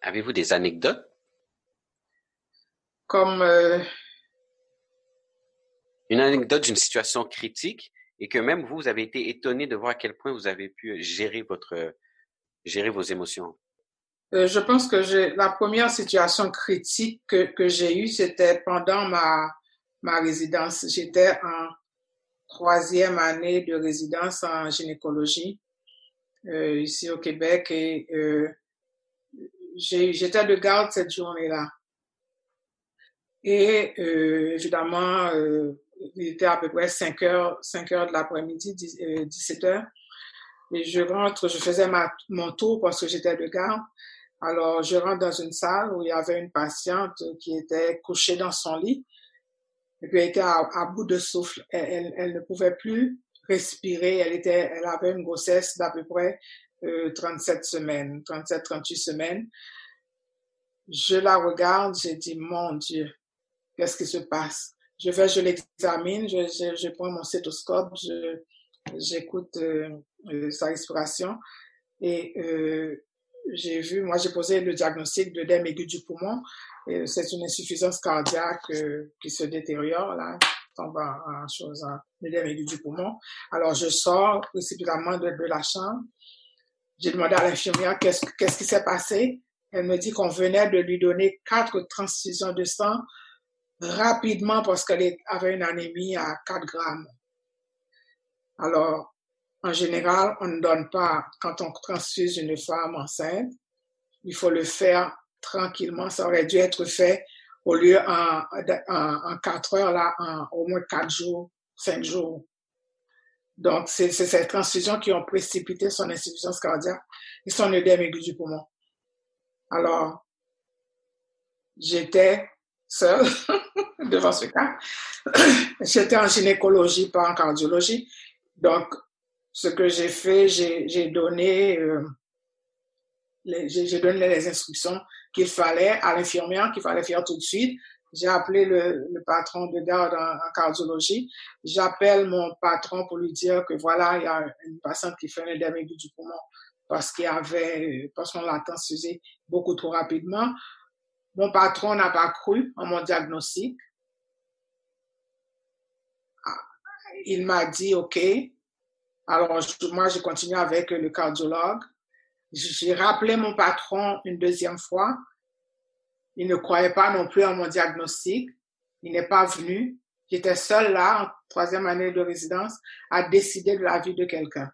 Avez-vous des anecdotes? Comme euh, une anecdote d'une situation critique et que même vous, vous avez été étonné de voir à quel point vous avez pu gérer votre gérer vos émotions. Euh, je pense que la première situation critique que, j'ai eue, c'était pendant ma ma résidence. J'étais en troisième année de résidence en gynécologie euh, ici au Québec et euh, j'étais de garde cette journée-là. Et euh, évidemment, il était à peu près 5 heures, 5 heures de l'après-midi, 17 euh, heures. Et je rentre, je faisais ma, mon tour parce que j'étais de garde. Alors, je rentre dans une salle où il y avait une patiente qui était couchée dans son lit. Et puis, elle était à, bout de souffle. Elle, elle, elle, ne pouvait plus respirer. Elle était, elle avait une grossesse d'à peu près euh, 37 semaines, 37, 38 semaines. Je la regarde, j'ai dit, mon Dieu, qu'est-ce qui se passe? Je vais, je l'examine, je, je, je, prends mon stéthoscope, je, j'écoute euh, euh, sa respiration et euh, j'ai vu, moi j'ai posé le diagnostic de l'œdème aigu du poumon. C'est une insuffisance cardiaque euh, qui se détériore là, tombe en, chose, en l'œdème aigu du poumon. Alors je sors précipitamment de, de la chambre. J'ai demandé à l'infirmière qu'est-ce qu'est-ce qui s'est passé. Elle me dit qu'on venait de lui donner quatre transfusions de sang rapidement parce qu'elle avait une anémie à 4 grammes. Alors, en général, on ne donne pas, quand on transfuse une femme enceinte, il faut le faire tranquillement. Ça aurait dû être fait au lieu en, en, en 4 heures, là, au moins 4 jours, 5 jours. Donc, c'est ces transfusions qui ont précipité son insuffisance cardiaque et son œdème aigu du poumon. Alors, j'étais seule [LAUGHS] devant ce cas. [CLEARS THROAT] j'étais en gynécologie, pas en cardiologie. Donc, ce que j'ai fait, j'ai donné, euh, donné les instructions qu'il fallait à l'infirmière, qu'il fallait faire tout de suite. J'ai appelé le, patron de garde en, cardiologie. J'appelle mon patron pour lui dire que voilà, il y a une patiente qui fait un édème du poumon parce qu'il avait, parce qu'on l'a transfusé beaucoup trop rapidement. Mon patron n'a pas cru en mon diagnostic. Il m'a dit OK. Alors moi, j'ai continué avec le cardiologue. J'ai rappelé mon patron une deuxième fois. Il ne croyait pas non plus à mon diagnostic. Il n'est pas venu. J'étais seule là, en troisième année de résidence, à décider de la vie de quelqu'un.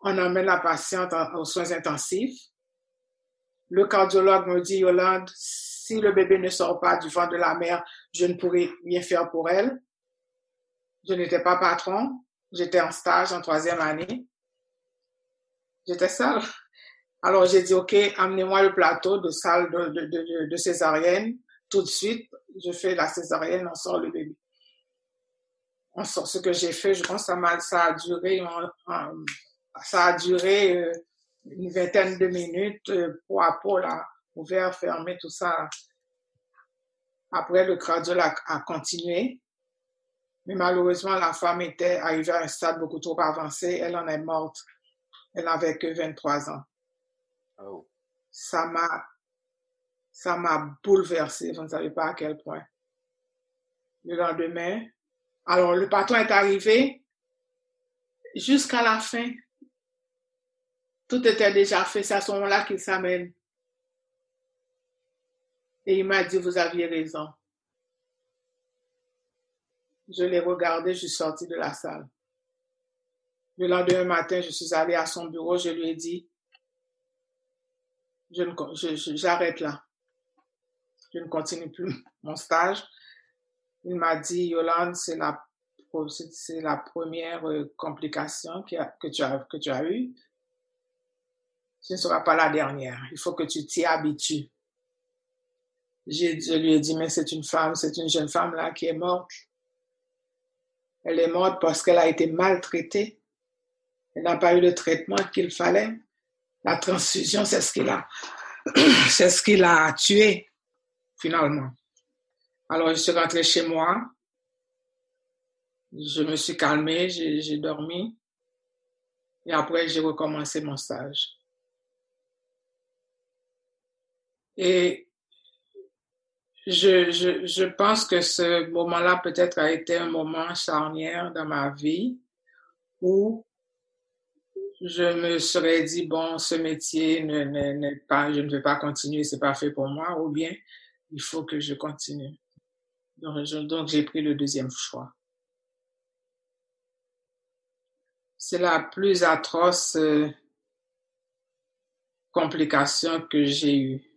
On emmène la patiente aux soins intensifs. Le cardiologue me dit, Yolande, si le bébé ne sort pas du ventre de la mère, je ne pourrai rien faire pour elle. Je n'étais pas patron. J'étais en stage en troisième année. J'étais seule. Alors j'ai dit, OK, amenez-moi le plateau de salle de, césarienne. Tout de suite, je fais la césarienne, on sort le bébé. On sort ce que j'ai fait, je pense que ça, a, duré, euh, une vingtaine de minutes, euh, peau à peau, là, ouvert, fermé, tout ça. Après, le cardiologue a continué. Mais malheureusement, la femme était arrivée à un stade beaucoup trop avancé. Elle en est morte. Elle n'avait que 23 ans. Oh. Ça m'a, ça m'a bouleversé. Vous ne savez pas à quel point. Le lendemain, alors le patron est arrivé jusqu'à la fin. Tout était déjà fait. C'est à ce moment-là qu'il s'amène. Et il m'a dit, vous aviez raison. Je l'ai regardé, je suis sortie de la salle. Le lendemain matin, je suis allée à son bureau, je lui ai dit, je j'arrête là. Je ne continue plus [LAUGHS] mon stage. Il m'a dit, Yolande, c'est la la première euh, complication que, que, tu as, que tu as eue. Ce ne sera pas la dernière. Il faut que tu t'y habitues. Je lui ai dit, mais c'est une femme, c'est une jeune femme là qui est morte. Elle est morte parce qu'elle a été maltraitée. Elle n'a pas eu le traitement qu'il fallait. La transfusion, c'est ce qui l'a, [CLEARS THROAT] c'est ce qui l'a tué, finalement. Alors, je suis rentrée chez moi. Je me suis calmée, j'ai dormi. Et après, j'ai recommencé mon stage. Et je, je, je pense que ce moment-là peut-être a été un moment charnière dans ma vie où je me serais dit, bon, ce métier n'est pas, je ne vais pas continuer, c'est pas fait pour moi, ou bien il faut que je continue. Donc, j'ai pris le deuxième choix. C'est la plus atroce euh, complication que j'ai eue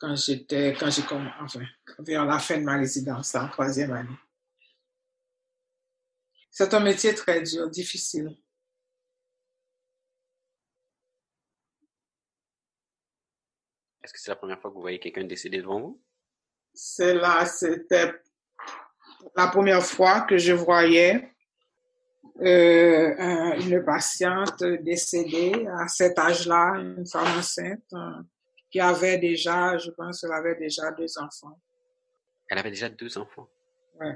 quand j'étais, quand j'ai commencé, enfin, vers la fin de ma résidence, en troisième année. C'est un métier très dur, difficile. Est-ce que c'est la première fois que vous voyez quelqu'un décédé devant vous? C'est là, c'était la première fois que je voyais euh, une patiente décédée à cet âge-là, une femme enceinte, qui avait déjà, je pense qu'elle avait déjà deux enfants. Elle avait déjà deux enfants? Oui.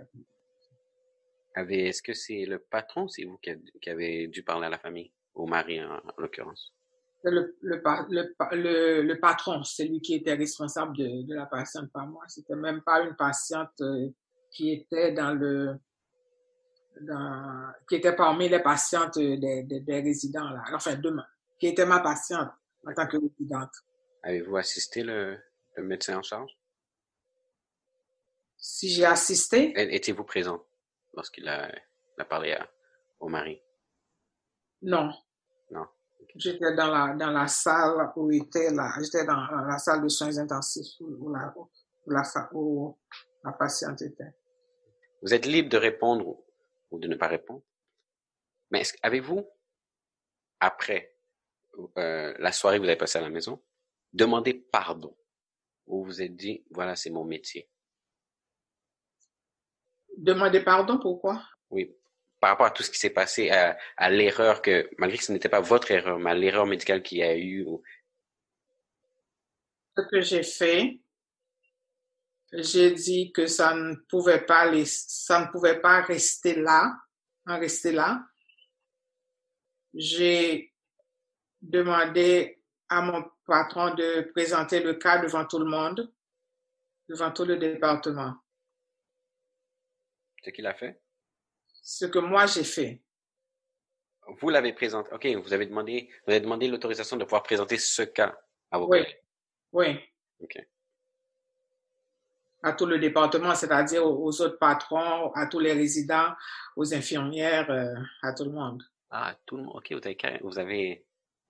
Est-ce que c'est le patron, c'est vous qui, avez dû parler à la famille, au mari en, l'occurrence? Le, le, le, le, patron, c'est lui qui était responsable de, de la patiente, pas moi. C'était même pas une patiente euh, qui était dans le, dans, qui était parmi les patientes des, des, résidents là. Enfin, demain, qui était ma patiente en tant que résidente. Avez-vous assisté le, le médecin en charge? Si j'ai assisté? Étiez-vous présent lorsqu'il a, a, parlé au mari? Non. Non. J'étais dans la, dans la salle où était là. J'étais dans, la salle de soins intensifs où la, où la, où la patiente était. Vous êtes libre de répondre ou de ne pas répondre. Mais avez-vous, après euh, la soirée que vous avez passée à la maison, demandé pardon ou vous vous êtes dit, voilà, c'est mon métier? Demander pardon, pourquoi? Oui, par rapport à tout ce qui s'est passé, à, à l'erreur que, malgré que ce n'était pas votre erreur, mais l'erreur médicale qu'il y a eu. Ce que j'ai fait, j'ai dit que ça ne pouvait pas les, ça ne pouvait pas rester là, en rester là. J'ai demandé à mon patron de présenter le cas devant tout le monde, devant tout le département. Ce qu'il a fait? Ce que moi j'ai fait. Vous l'avez présenté. OK, vous avez demandé, vous avez demandé l'autorisation de pouvoir présenter ce cas à vos oui. collègues. Oui. OK à tout le département, c'est-à-dire aux, autres patrons, à tous les résidents, aux infirmières, euh, à tout le monde. Ah, tout le monde. OK, vous avez, vous avez,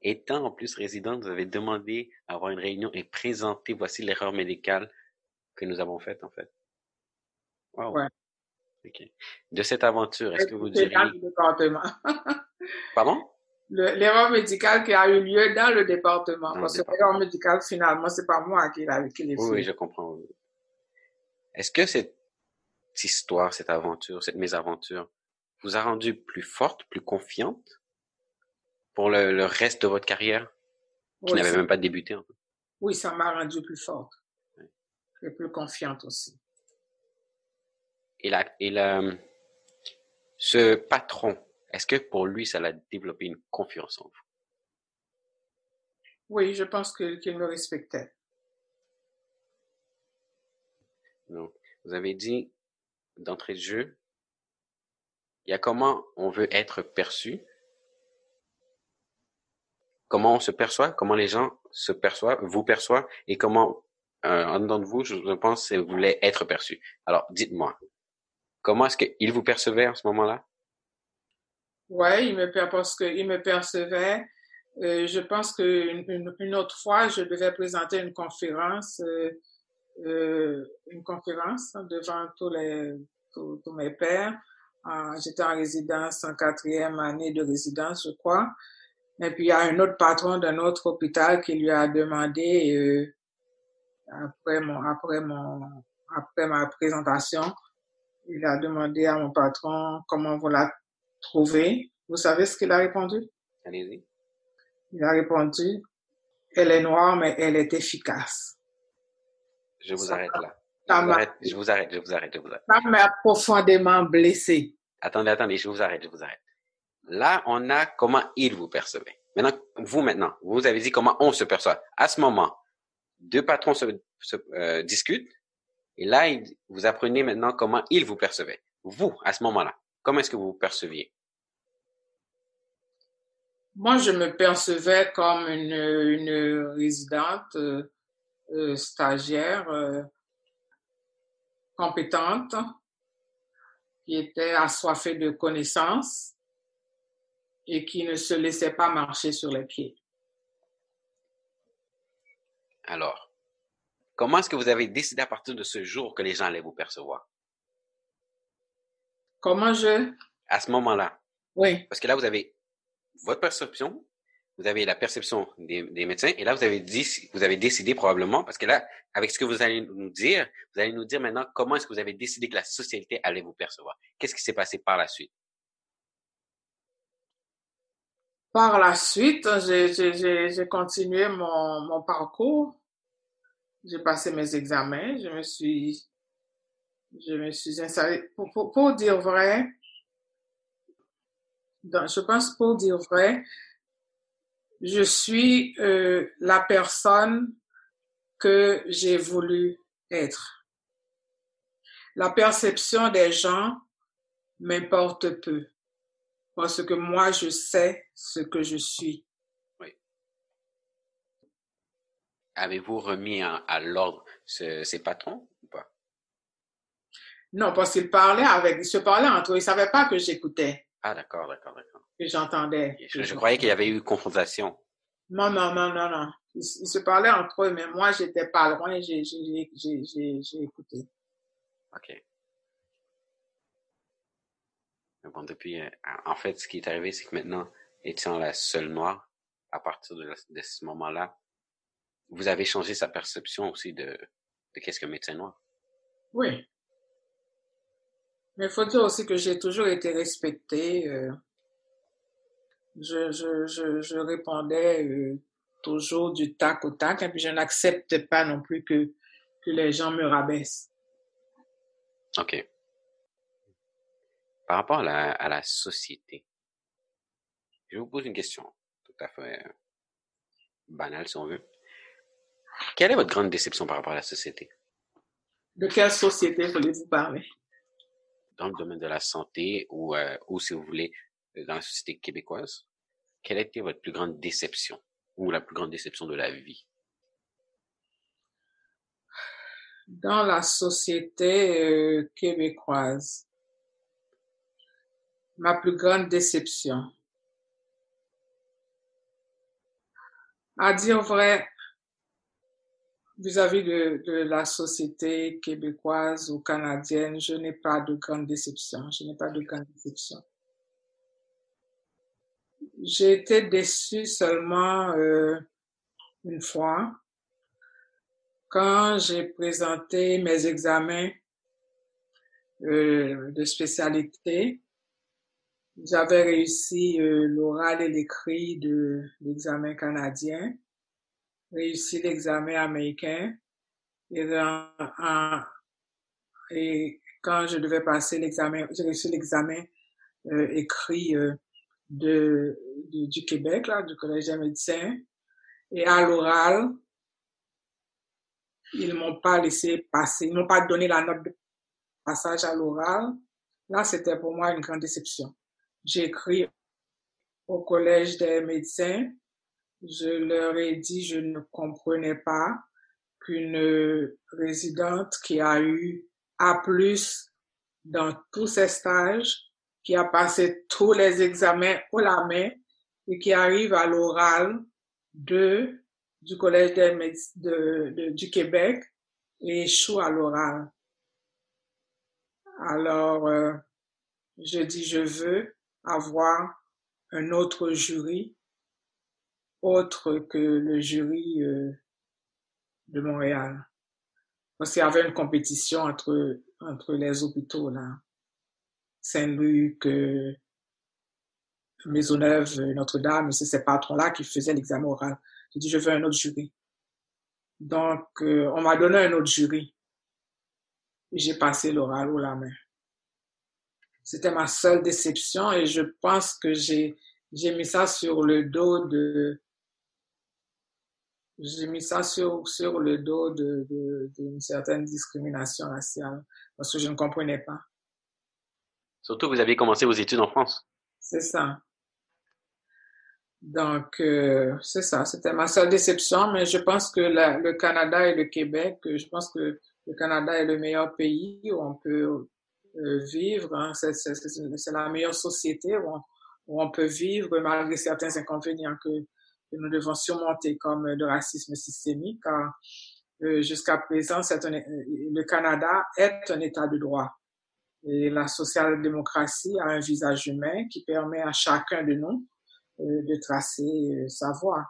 étant en plus résident, vous avez demandé à avoir une réunion et présenter, voici l'erreur médicale que nous avons faite, en fait. Wow. Ouais. OK. De cette aventure, est-ce que vous diriez... Dans le département. [LAUGHS] Pardon? L'erreur médicale qui a eu lieu dans le département. parce que l'erreur médicale, finalement, c'est pas moi qui l'ai fait. Oui, oui, je comprends. Est-ce que cette histoire, cette aventure, cette mésaventure vous a rendu plus forte, plus confiante? Pour le, reste de votre carrière? Qui n'avait même pas débuté? En fait? Oui, ça m'a rendu plus forte et plus confiante aussi. Et, la, et la, ce patron, est-ce que pour lui, ça l'a développé une confiance en vous? Oui, je pense qu'il me respectait. Donc, vous avez dit d'entrée de jeu, il y a comment on veut être perçu, comment on se perçoit, comment les gens se perçoivent, vous perçoivent, et comment, euh, en dedans de vous, je, pense, vous voulez être perçu. Alors, dites-moi, comment est-ce qu'il vous percevait en ce moment-là? Ouais, il me parce me percevait. Euh, je pense qu'une une, autre fois, je devais présenter une conférence. Euh, euh, une conférence devant tous les, tous mes pères. J'étais en résidence, en quatrième année de résidence, je crois. Et puis, il y a un autre patron d'un autre hôpital qui lui a demandé, euh, après mon, après mon, après ma présentation, il a demandé à mon patron comment vous la trouvez. Vous savez ce qu'il a répondu? Allez-y. Il a répondu, elle est noire, mais elle est efficace. Je vous arrête là. Je vous arrête, je vous arrête, je vous arrête, je vous arrête. Ça m'a profondément blessé. Attendez, attendez, je vous arrête, je vous arrête. Là, on a comment il vous percevait. Maintenant, vous maintenant, vous avez dit comment on se perçoit. À ce moment, deux patrons se, euh, discutent et là, vous apprenez maintenant comment il vous percevait. Vous, à ce moment-là, comment est-ce que vous vous perceviez? Moi, je me percevais comme une, une résidente euh, euh stagiaire euh, compétente qui était assoiffée de connaissances et qui ne se laissait pas marcher sur les pieds. Alors, comment est-ce que vous avez décidé à partir de ce jour que les gens allaient vous percevoir? Comment je... À ce moment-là? Oui. Parce que là, vous avez votre perception, vous avez la perception des, médecins, et là, vous avez dit, vous avez décidé probablement, parce que là, avec ce que vous allez nous dire, vous allez nous dire maintenant comment est-ce que vous avez décidé que la société allait vous percevoir. Qu'est-ce qui s'est passé par la suite? Par la suite, j'ai continué mon, parcours. J'ai passé mes examens. Je me suis, je me suis installée. Pour, pour, dire vrai, je pense pour dire vrai, je suis euh, la personne que j'ai voulu être. La perception des gens m'importe peu parce que moi, je sais ce que je suis. Oui. Avez-vous remis à l'ordre ces patrons ou pas? Non, parce qu'ils parlaient avec, ils se parlaient entre eux, ils ne savaient pas que j'écoutais. Ah, d'accord, d'accord, d'accord. Que j'entendais. Je, croyais qu'il y avait eu confrontation. Non, non, non, non, non. Ils, se parlaient entre eux, mais moi, j'étais pas loin, j'ai écouté. OK. Bon, depuis, en fait, ce qui est arrivé, c'est que maintenant, étant la seule noire, à partir de, ce moment-là, vous avez changé sa perception aussi de, de qu'est-ce qu'un médecin noir? Oui. Mais il faut dire aussi que j'ai toujours été respectée. Euh, je, je, je, je répondais euh, toujours du tac au tac, et puis je n'accepte pas non plus que, que les gens me rabaissent. OK. Par rapport à la, à la société, je vous pose une question tout à fait euh, banale, si on veut. Quelle est votre grande déception par rapport à la société? De quelle société voulez-vous parler? Dans le domaine de la santé ou, euh, ou si vous voulez, euh, dans la société québécoise. Quelle a été votre plus grande déception ou la plus grande déception de la vie? Dans la société québécoise, ma plus grande déception. À dire vrai, vis-à-vis de, la société québécoise ou canadienne, je n'ai pas de grande déception. Je n'ai pas de grande déception. J'ai été déçue seulement euh, une fois quand j'ai présenté mes examens euh, de spécialité j'avais réussi euh, l'oral et l'écrit de l'examen canadien, réussi l'examen américain et, et quand je devais passer l'examen, j'ai réussi l'examen euh, écrit euh, de, du Québec, là, du Collège des médecins. Et à l'oral, ils m'ont pas laissé passer, ils m'ont pas donné la note de passage à l'oral. Là, c'était pour moi une grande déception. J'ai écrit au collège des médecins. Je leur ai dit je ne comprenais pas qu'une résidente qui a eu A+, dans tous ses stages, qui a passé tous les examens au la main et qui arrive à l'oral de du collège des médecins de, du Québec et échoue à l'oral. Alors, euh, je dis, je veux avoir un autre jury, autre que le jury euh, de Montréal. Parce qu'il y avait une compétition entre, entre les hôpitaux, là. Saint-Luc, euh, Maisonneuve, Notre-Dame, c'est ces patrons-là qui faisaient l'examen oral. J'ai dit, je veux un autre jury. Donc, euh, on m'a donné un autre jury. J'ai passé l'oral au la main. C'était ma seule déception et je pense que j'ai, j'ai mis ça sur le dos de, j'ai mis ça sur, sur le dos de, d'une certaine discrimination raciale parce que je ne comprenais pas. Surtout, vous avez commencé vos études en France. C'est ça. Donc, euh, c'est ça. C'était ma seule déception, mais je pense que la, le Canada et le Québec, je pense que le Canada est le meilleur pays où on peut vivre. Hein. C'est, la meilleure société où on, où on, peut vivre malgré certains inconvénients que, que, nous devons surmonter, comme le racisme systémique. Car euh, jusqu'à présent, un, le Canada est un État de droit. Et la social-démocratie a un visage humain qui permet à chacun de nous euh, de tracer euh, sa voie.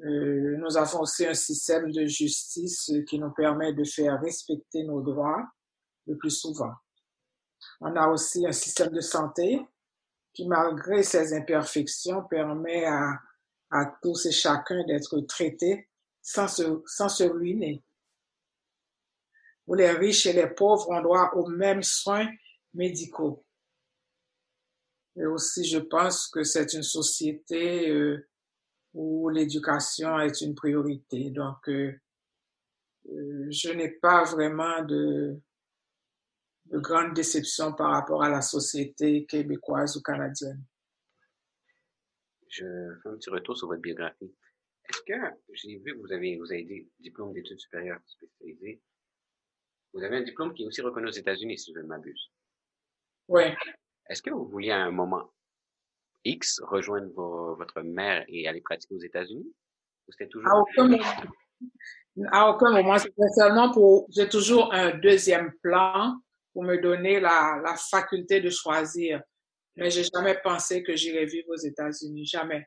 Euh, nous avons aussi un système de justice qui nous permet de faire respecter nos droits le plus souvent. On a aussi un système de santé qui, malgré ses imperfections, permet à, à tous et chacun d'être traités sans se, sans se ruiner. Où les riches et les pauvres ont droit aux mêmes soins médicaux. Et aussi, je pense que c'est une société euh, où l'éducation est une priorité. Donc, euh, euh, je n'ai pas vraiment de, de grande déception par rapport à la société québécoise ou canadienne. Je fais un petit retour sur votre biographie. Est-ce que j'ai vu que vous avez, vous avez des diplômes d'études supérieures spécialisées? Vous avez un diplôme qui est aussi reconnu aux États-Unis, si je ne m'abuse. Oui. Est-ce que vous vouliez à un moment X rejoindre votre mère et aller pratiquer aux États-Unis? Ou c'était toujours... À aucun moment. À aucun moment. C'était seulement pour... J'ai toujours un deuxième plan pour me donner la, la faculté de choisir. Mais j'ai jamais pensé que j'irais vivre aux États-Unis. Jamais.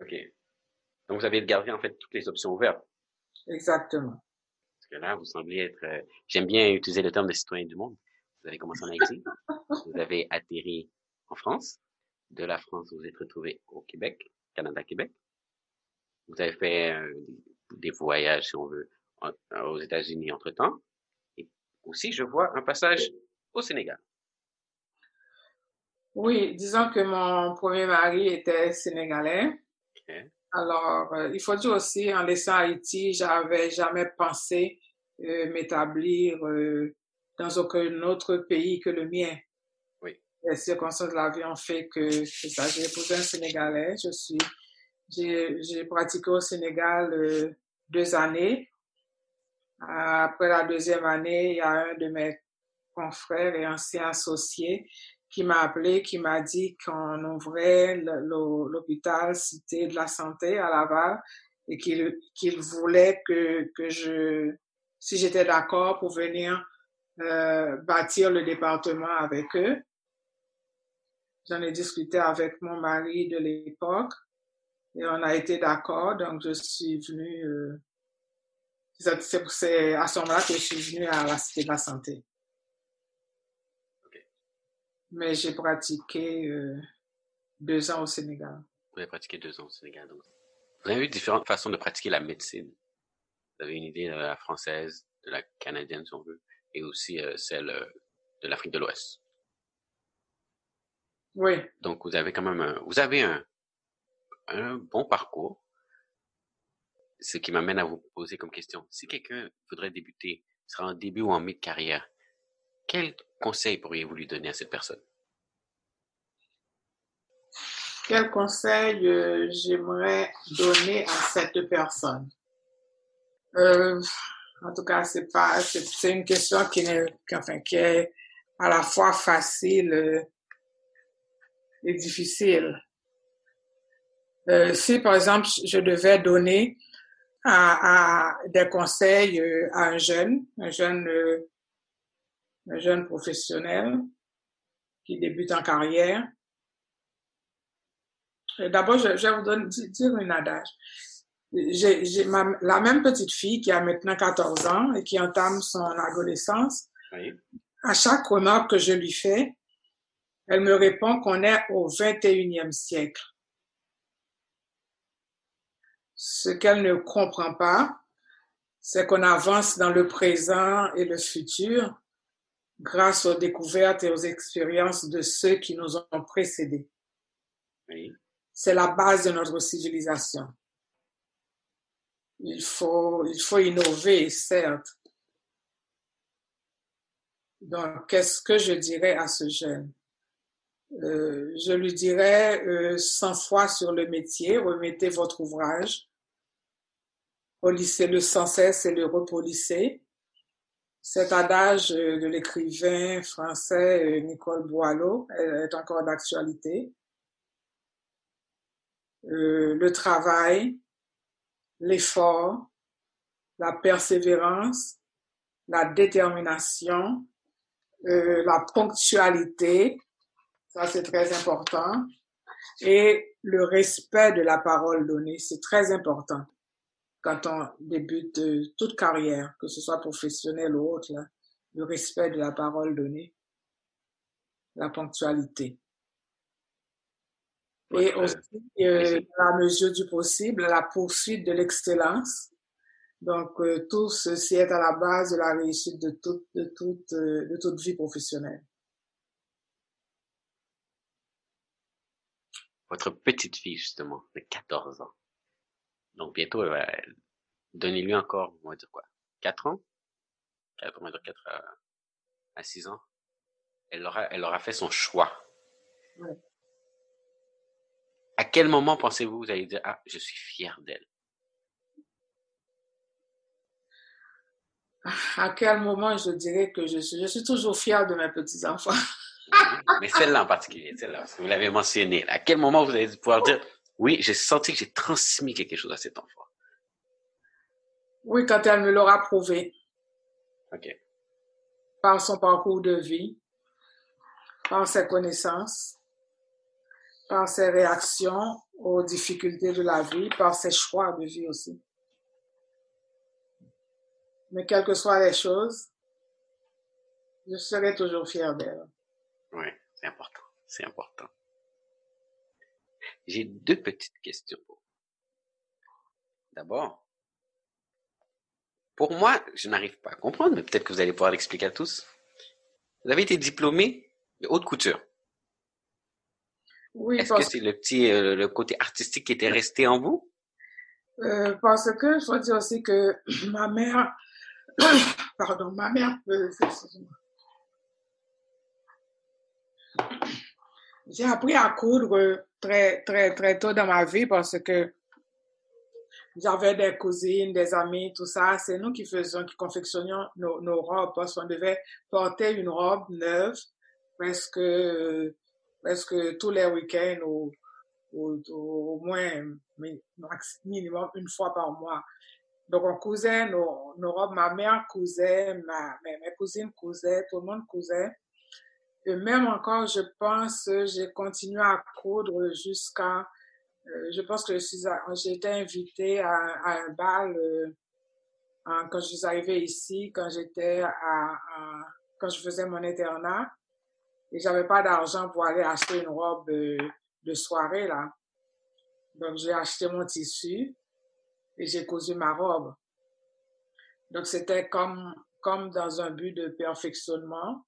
OK. Donc, vous avez gardé en fait toutes les options ouvertes. Exactement. Parce que là, vous semblez être... Euh, j'aime bien utiliser le terme de citoyen du monde. Vous avez commencé en Haïti. [LAUGHS] vous avez atterri en France. De la France, vous êtes retrouvé au Québec, Canada-Québec. Vous avez fait euh, des voyages, si on veut, aux États-Unis entre-temps. Et aussi, je vois un passage au Sénégal. Oui, disons que mon premier mari était sénégalais. Alors, euh, il faut dire aussi, en laissant Haïti, j'avais jamais pensé euh, m'établir euh, dans aucun autre pays que le mien. Oui. Les circonstances de la vie ont fait que c'est ça. J'ai épousé un Sénégalais. Je suis, j'ai, pratiqué au Sénégal deux années. Après la deuxième année, il y a un de mes confrères et anciens associés qui m'a appelé, qui m'a dit qu'on ouvrait l'hôpital Cité de la Santé à Laval et qu'il qu'il voulait que, que je, si j'étais d'accord pour venir euh, bâtir le département avec eux. J'en ai discuté avec mon mari de l'époque et on a été d'accord. Donc, je suis venue. Euh, c'est à ce moment-là que je suis venue à la Cité de la Santé. Mais j'ai pratiqué euh, deux ans au Sénégal. Vous avez pratiqué deux ans au Sénégal. Donc. Vous avez eu différentes façons de pratiquer la médecine? Vous avez une idée de la française, de la canadienne, si on veut et aussi euh, celle euh, de l'Afrique de l'Ouest? Oui. Donc vous avez quand même un, vous avez un, un bon parcours. Ce qui m'amène à vous poser comme question, si quelqu'un voudrait débuter, sera en début ou en mi de carrière, quel conseil pourriez-vous lui donner à cette personne? Quel conseil euh, j'aimerais donner à cette personne? Euh, en tout cas, c'est pas, c'est une question qui est, enfin, qui est à la fois facile euh, et difficile. Si, par exemple, je devais donner à, à des conseils euh, à un jeune, un jeune un jeune professionnel qui débute en carrière. D'abord, je, je, vais vous dire une adage. J'ai la même petite fille qui a maintenant 14 ans et qui entame son adolescence. Oui. À chaque remarque que je lui fais, elle me répond qu'on est au 21e siècle. Ce qu'elle ne comprend pas, c'est qu'on avance dans le présent et le futur grâce aux découvertes et aux expériences de ceux qui nous ont précédés. C'est la base de notre civilisation. Il faut, il faut innover, certes. Donc, qu'est-ce que je dirais à ce jeune? Euh, je lui dirais euh, sans foi sur le métier, remettez votre ouvrage, polissez-le sans cesse et le repolissez. Cet adage euh, de l'écrivain français euh, Nicole Boileau est encore d'actualité. Euh, le travail, l'effort, la persévérance, la détermination, la ponctualité, ça, c'est très important. Et le respect de la parole donnée, c'est très important quand on débute toute carrière, que ce soit professionnelle ou autre, le respect de la parole donnée, la ponctualité. Et aussi, euh, à la mesure du possible, la poursuite de l'excellence. Donc, euh, tout ceci est à la base de la réussite de toute, de toute, euh, de toute vie professionnelle. Votre petite fille, justement, de 14 ans. Donc, bientôt, donnez-lui encore, on va dire quoi, 4 ans? 4, on va dire 4 à, 6 ans. Elle aura, elle aura fait son choix. À quel moment pensez-vous, vous allez dire, ah, je suis fier d'elle? À quel moment je dirais que je suis, je suis toujours fier de mes petits-enfants? [LAUGHS] Mais celle-là en particulier, celle-là, vous l'avez mentionné. À quel moment vous allez pouvoir dire, oui, j'ai senti que j'ai transmis quelque chose à cet enfant? Oui, quand elle me l'aura prouvé. OK. Par son parcours de vie, par ses connaissances, par ses réactions aux difficultés de la vie, par ses choix de vie aussi. Mais quelles que soient les choses, je serai toujours fière d'elle. Oui, c'est important. C'est important. J'ai deux petites questions pour D'abord, pour moi, je n'arrive pas à comprendre, mais peut-être que vous allez pouvoir l'expliquer à tous. Vous avez été diplômé de haute couture. Oui. Est-ce que c'est le petit, euh, le côté artistique qui était resté en vous? Euh, parce que je veux dire aussi que [CLEARS THROAT] ma mère, [COUGHS] pardon, ma mère, euh, j'ai appris à coudre très, très, très tôt dans ma vie parce que j'avais des cousines, des amis, tout ça. C'est nous qui faisions, qui confectionnions nos, robes parce qu'on devait porter une robe neuve presque, tous les week-ends ou, au moins minimum une fois par mois. Donc, on cousait nos, nos robes. Ma mère cousait, ma, mes, mes cousines cousaient, tout le monde cousait. Et même encore, je pense, j'ai continué à coudre jusqu'à, euh, je pense que j'ai été invitée à, un bal euh, quand je suis arrivée ici, quand j'étais à, quand je faisais mon internat. Et j'avais pas d'argent pour aller acheter une robe euh, de soirée, là. Donc, j'ai acheté mon tissu et j'ai cousu ma robe. Donc, c'était comme, comme dans un but de perfectionnement.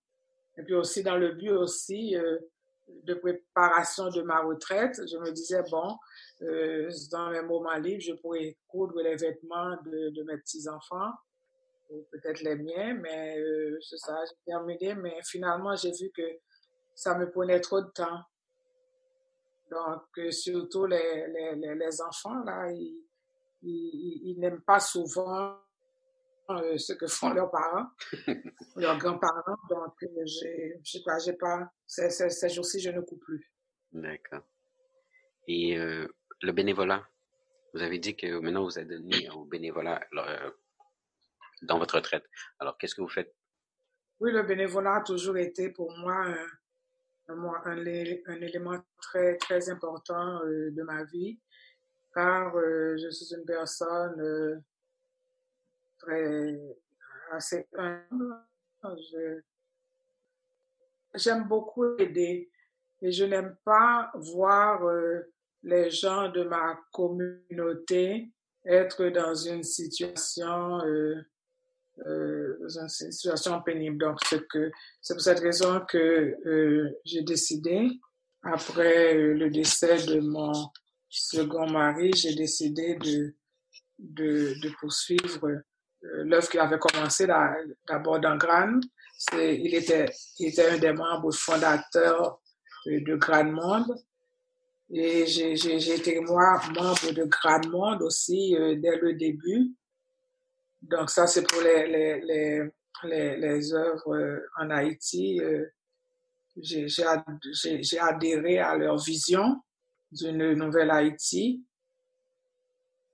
Et puis aussi dans le but aussi euh, de préparation de ma retraite, je me disais, bon, euh, dans mes moments libres, je pourrais coudre les vêtements de, de mes petits-enfants, ou peut-être les miens, mais euh, c'est ça, j'ai terminé. Mais finalement, j'ai vu que ça me prenait trop de temps. Donc, euh, surtout les, les, les, enfants, là, ils, ils, ils n'aiment pas souvent euh, ce que font leurs parents, [LAUGHS] leurs grands-parents. Donc, euh, je sais pas, j'ai pas, ces jours-ci, je ne coupe plus. D'accord. Et euh, le bénévolat, vous avez dit que maintenant vous êtes donné au bénévolat dans votre retraite. Alors, qu'est-ce que vous faites? Oui, le bénévolat a toujours été pour moi un, un, élément très, très important de ma vie, car je suis une personne assez. J'aime beaucoup aider et je n'aime pas voir les gens de ma communauté être dans une situation, euh, euh, une situation pénible. Donc, c'est que c'est pour cette raison que euh, j'ai décidé, après le décès de mon second mari, j'ai décidé de, de, de poursuivre l'œuvre qui avait commencé d'abord dans Gran. Il était, était un des membres fondateurs de Gran Monde. Et j'ai été, moi, membre de Grand Monde aussi euh, dès le début. Donc, ça, c'est pour les, les, les, les, œuvres euh, en Haïti. Euh, j'ai adhéré à leur vision d'une nouvelle Haïti.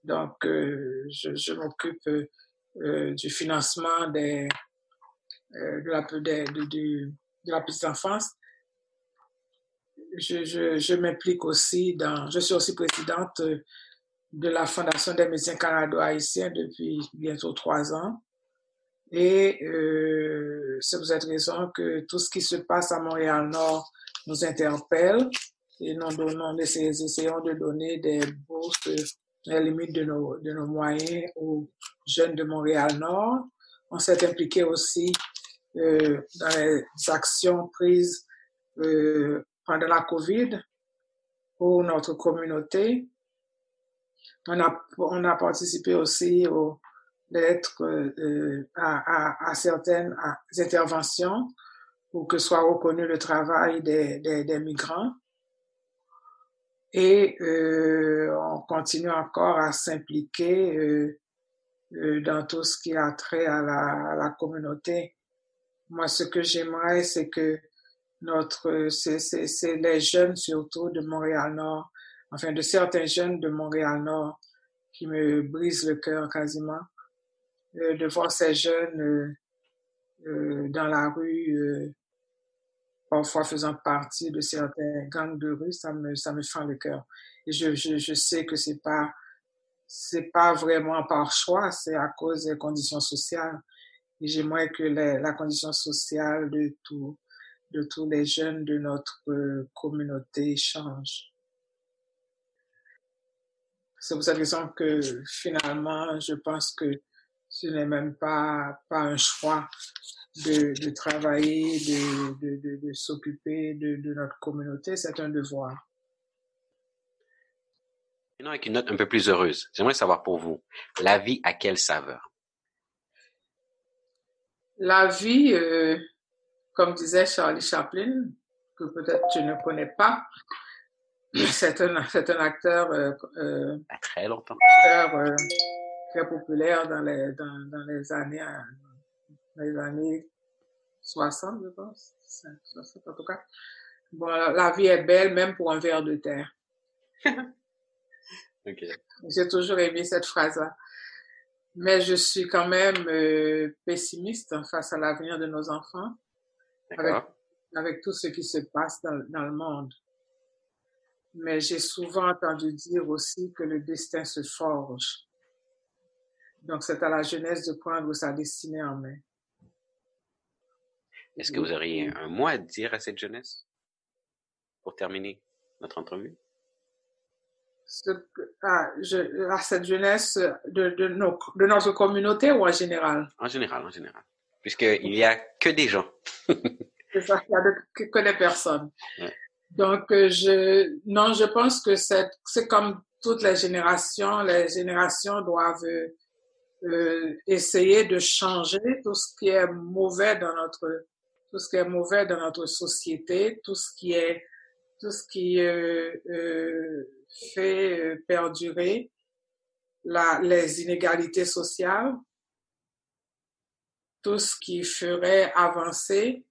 Donc, je m'occupe du financement des, de, la, de, de, de la petite enfance je, je, je m'implique aussi dans, je suis aussi présidente de la Fondation des médecins canado-haïtiens depuis bientôt trois ans. Et euh, c'est pour cette raison que tout ce qui se passe à Montréal-Nord nous interpelle et nous, donnons, essayons de donner des bourses à la limite de nos, de nos moyens aux jeunes de Montréal-Nord. On s'est impliqué aussi euh, dans les actions prises euh, pendant la COVID pour notre communauté. On a, on a participé aussi au, d'être euh, à, à, certaines interventions pour que soit reconnu le travail des, des, des migrants. Et euh, on continue encore à s'impliquer euh, euh dans tout ce qui a trait à la, à la communauté. Moi, ce que j'aimerais, c'est que notre, c'est les jeunes surtout de Montréal-Nord, enfin de certains jeunes de Montréal-Nord qui me brisent le cœur quasiment, euh, de voir ces jeunes euh, euh, dans la rue, parfois faisant partie de certains gangs de rue, ça me, ça me fend le cœur. Et je, je, je sais que c'est pas, c'est pas vraiment par choix, c'est à cause des conditions sociales. Et j'aimerais que la condition sociale de tout, de tous les jeunes de notre euh, communauté change. C'est pour cette raison que finalement, je pense que ce n'est même pas, pas un choix de, de travailler, de, de, de, s'occuper de, de, notre communauté, c'est un devoir. Maintenant, avec une note un peu plus heureuse, j'aimerais savoir pour vous, la vie a quelle saveur? La vie, euh, comme disait Charlie Chaplin, que peut-être tu ne connais pas, [LAUGHS] c'est un, c'est un acteur euh, euh très longtemps, acteur, euh, très populaire dans les, dans, dans les années, les années 60, je pense, 60 en tout cas. Bon, la vie est belle même pour un verre de terre. [LAUGHS] okay. J'ai toujours aimé cette phrase-là. Mais je suis quand même euh, pessimiste face à l'avenir de nos enfants avec, avec, tout ce qui se passe dans, dans le monde. Mais j'ai souvent entendu dire aussi que le destin se forge. Donc c'est à la jeunesse de prendre sa destinée en main. Est-ce que vous auriez un mot à dire à cette jeunesse? Pour terminer notre entrevue? Ah, je, à cette jeunesse de, de, nos, de notre communauté ou en général? En général, en général puisqu'il n'y a que des gens. [LAUGHS] c'est ça, il n'y a que, que, des personnes. Donc, euh, je, non, je pense que c'est, c'est comme toutes les générations, les générations doivent euh, essayer de changer tout ce qui est mauvais dans notre, tout ce qui est mauvais dans notre société, tout ce qui est, tout ce qui euh, euh fait euh, perdurer la, les inégalités sociales tout ce qui ferait avancer,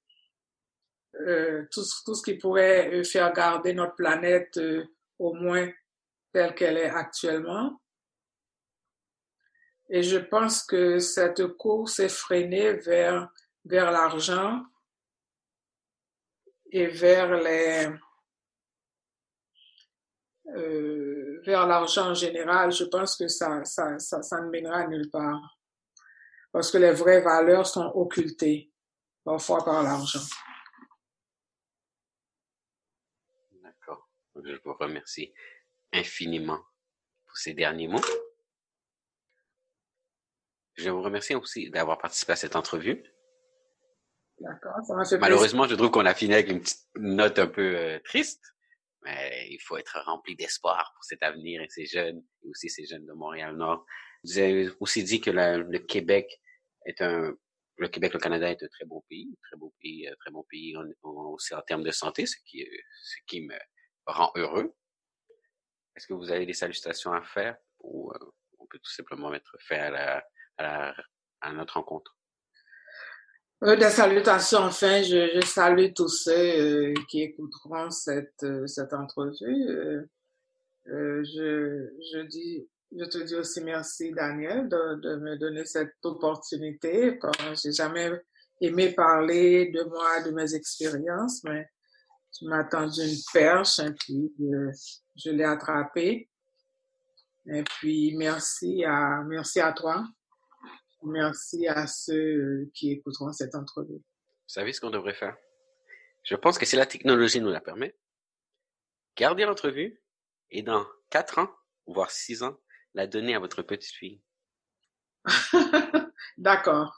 euh, tout, tout, ce qui pourrait euh, faire garder notre planète au moins telle qu'elle est actuellement. Et je pense que cette course est freinée vers vers l'argent et vers les euh, vers l'argent en général, je pense que ça, ça, ça, ça ne mènera nulle part. Parce que les vraies valeurs sont occultées, parfois par l'argent. D'accord. Je vous remercie infiniment pour ces derniers mots. Je vous remercie aussi d'avoir participé à cette entrevue. D'accord, ça m'a fait Malheureusement, je trouve qu'on a fini avec une petite note un peu euh, triste, mais il faut être rempli d'espoir pour cet avenir et ces jeunes, et aussi ces jeunes de Montréal-Nord. Vous avez aussi dit que le Québec est un, le Québec, le Canada est un très beau pays, très beau pays, très bon pays aussi en termes de santé, ce qui, ce qui me rend heureux. Est-ce que vous avez des salutations à faire ou euh, on peut tout simplement mettre fin à la, à la, à notre rencontre? Euh, des salutations, enfin, je, salue tous ceux euh, qui écouteront cette, euh, cette entrevue. Euh, je, je dis, je te dis aussi merci, Daniel, de, de me donner cette opportunité. J'ai jamais aimé parler de moi, de mes expériences, mais tu m'as tendu une perche et puis je l'ai attrapée. Et puis merci à, merci à toi. Merci à ceux euh, qui écouteront cette entrevue. Vous savez ce qu'on devrait faire? Je pense que si la technologie nous la permet, gardez l'entrevue et dans quatre ans, voire six ans, la donner à votre petite fille. [LAUGHS] D'accord.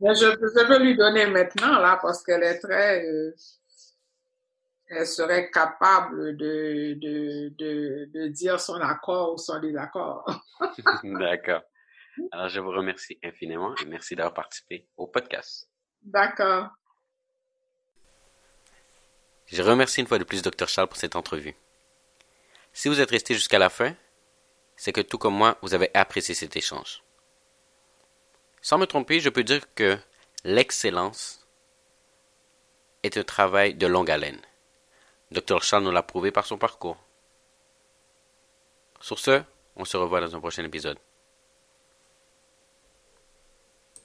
Mais je, je peux lui donner maintenant, là, parce qu'elle est très... euh, elle serait capable de, de, de, de dire son accord ou son désaccord. [LAUGHS] D'accord. Alors, je vous remercie infiniment et merci d'avoir participé au podcast. D'accord. Je remercie une fois de plus Dr Charles pour cette entrevue. Si vous êtes resté jusqu'à la fin, c'est que tout comme moi, vous avez apprécié cet échange. Sans me tromper, je peux dire que l'excellence est un travail de longue haleine. Dr Charles nous l'a prouvé par son parcours. Sur ce, on se revoit dans un prochain épisode.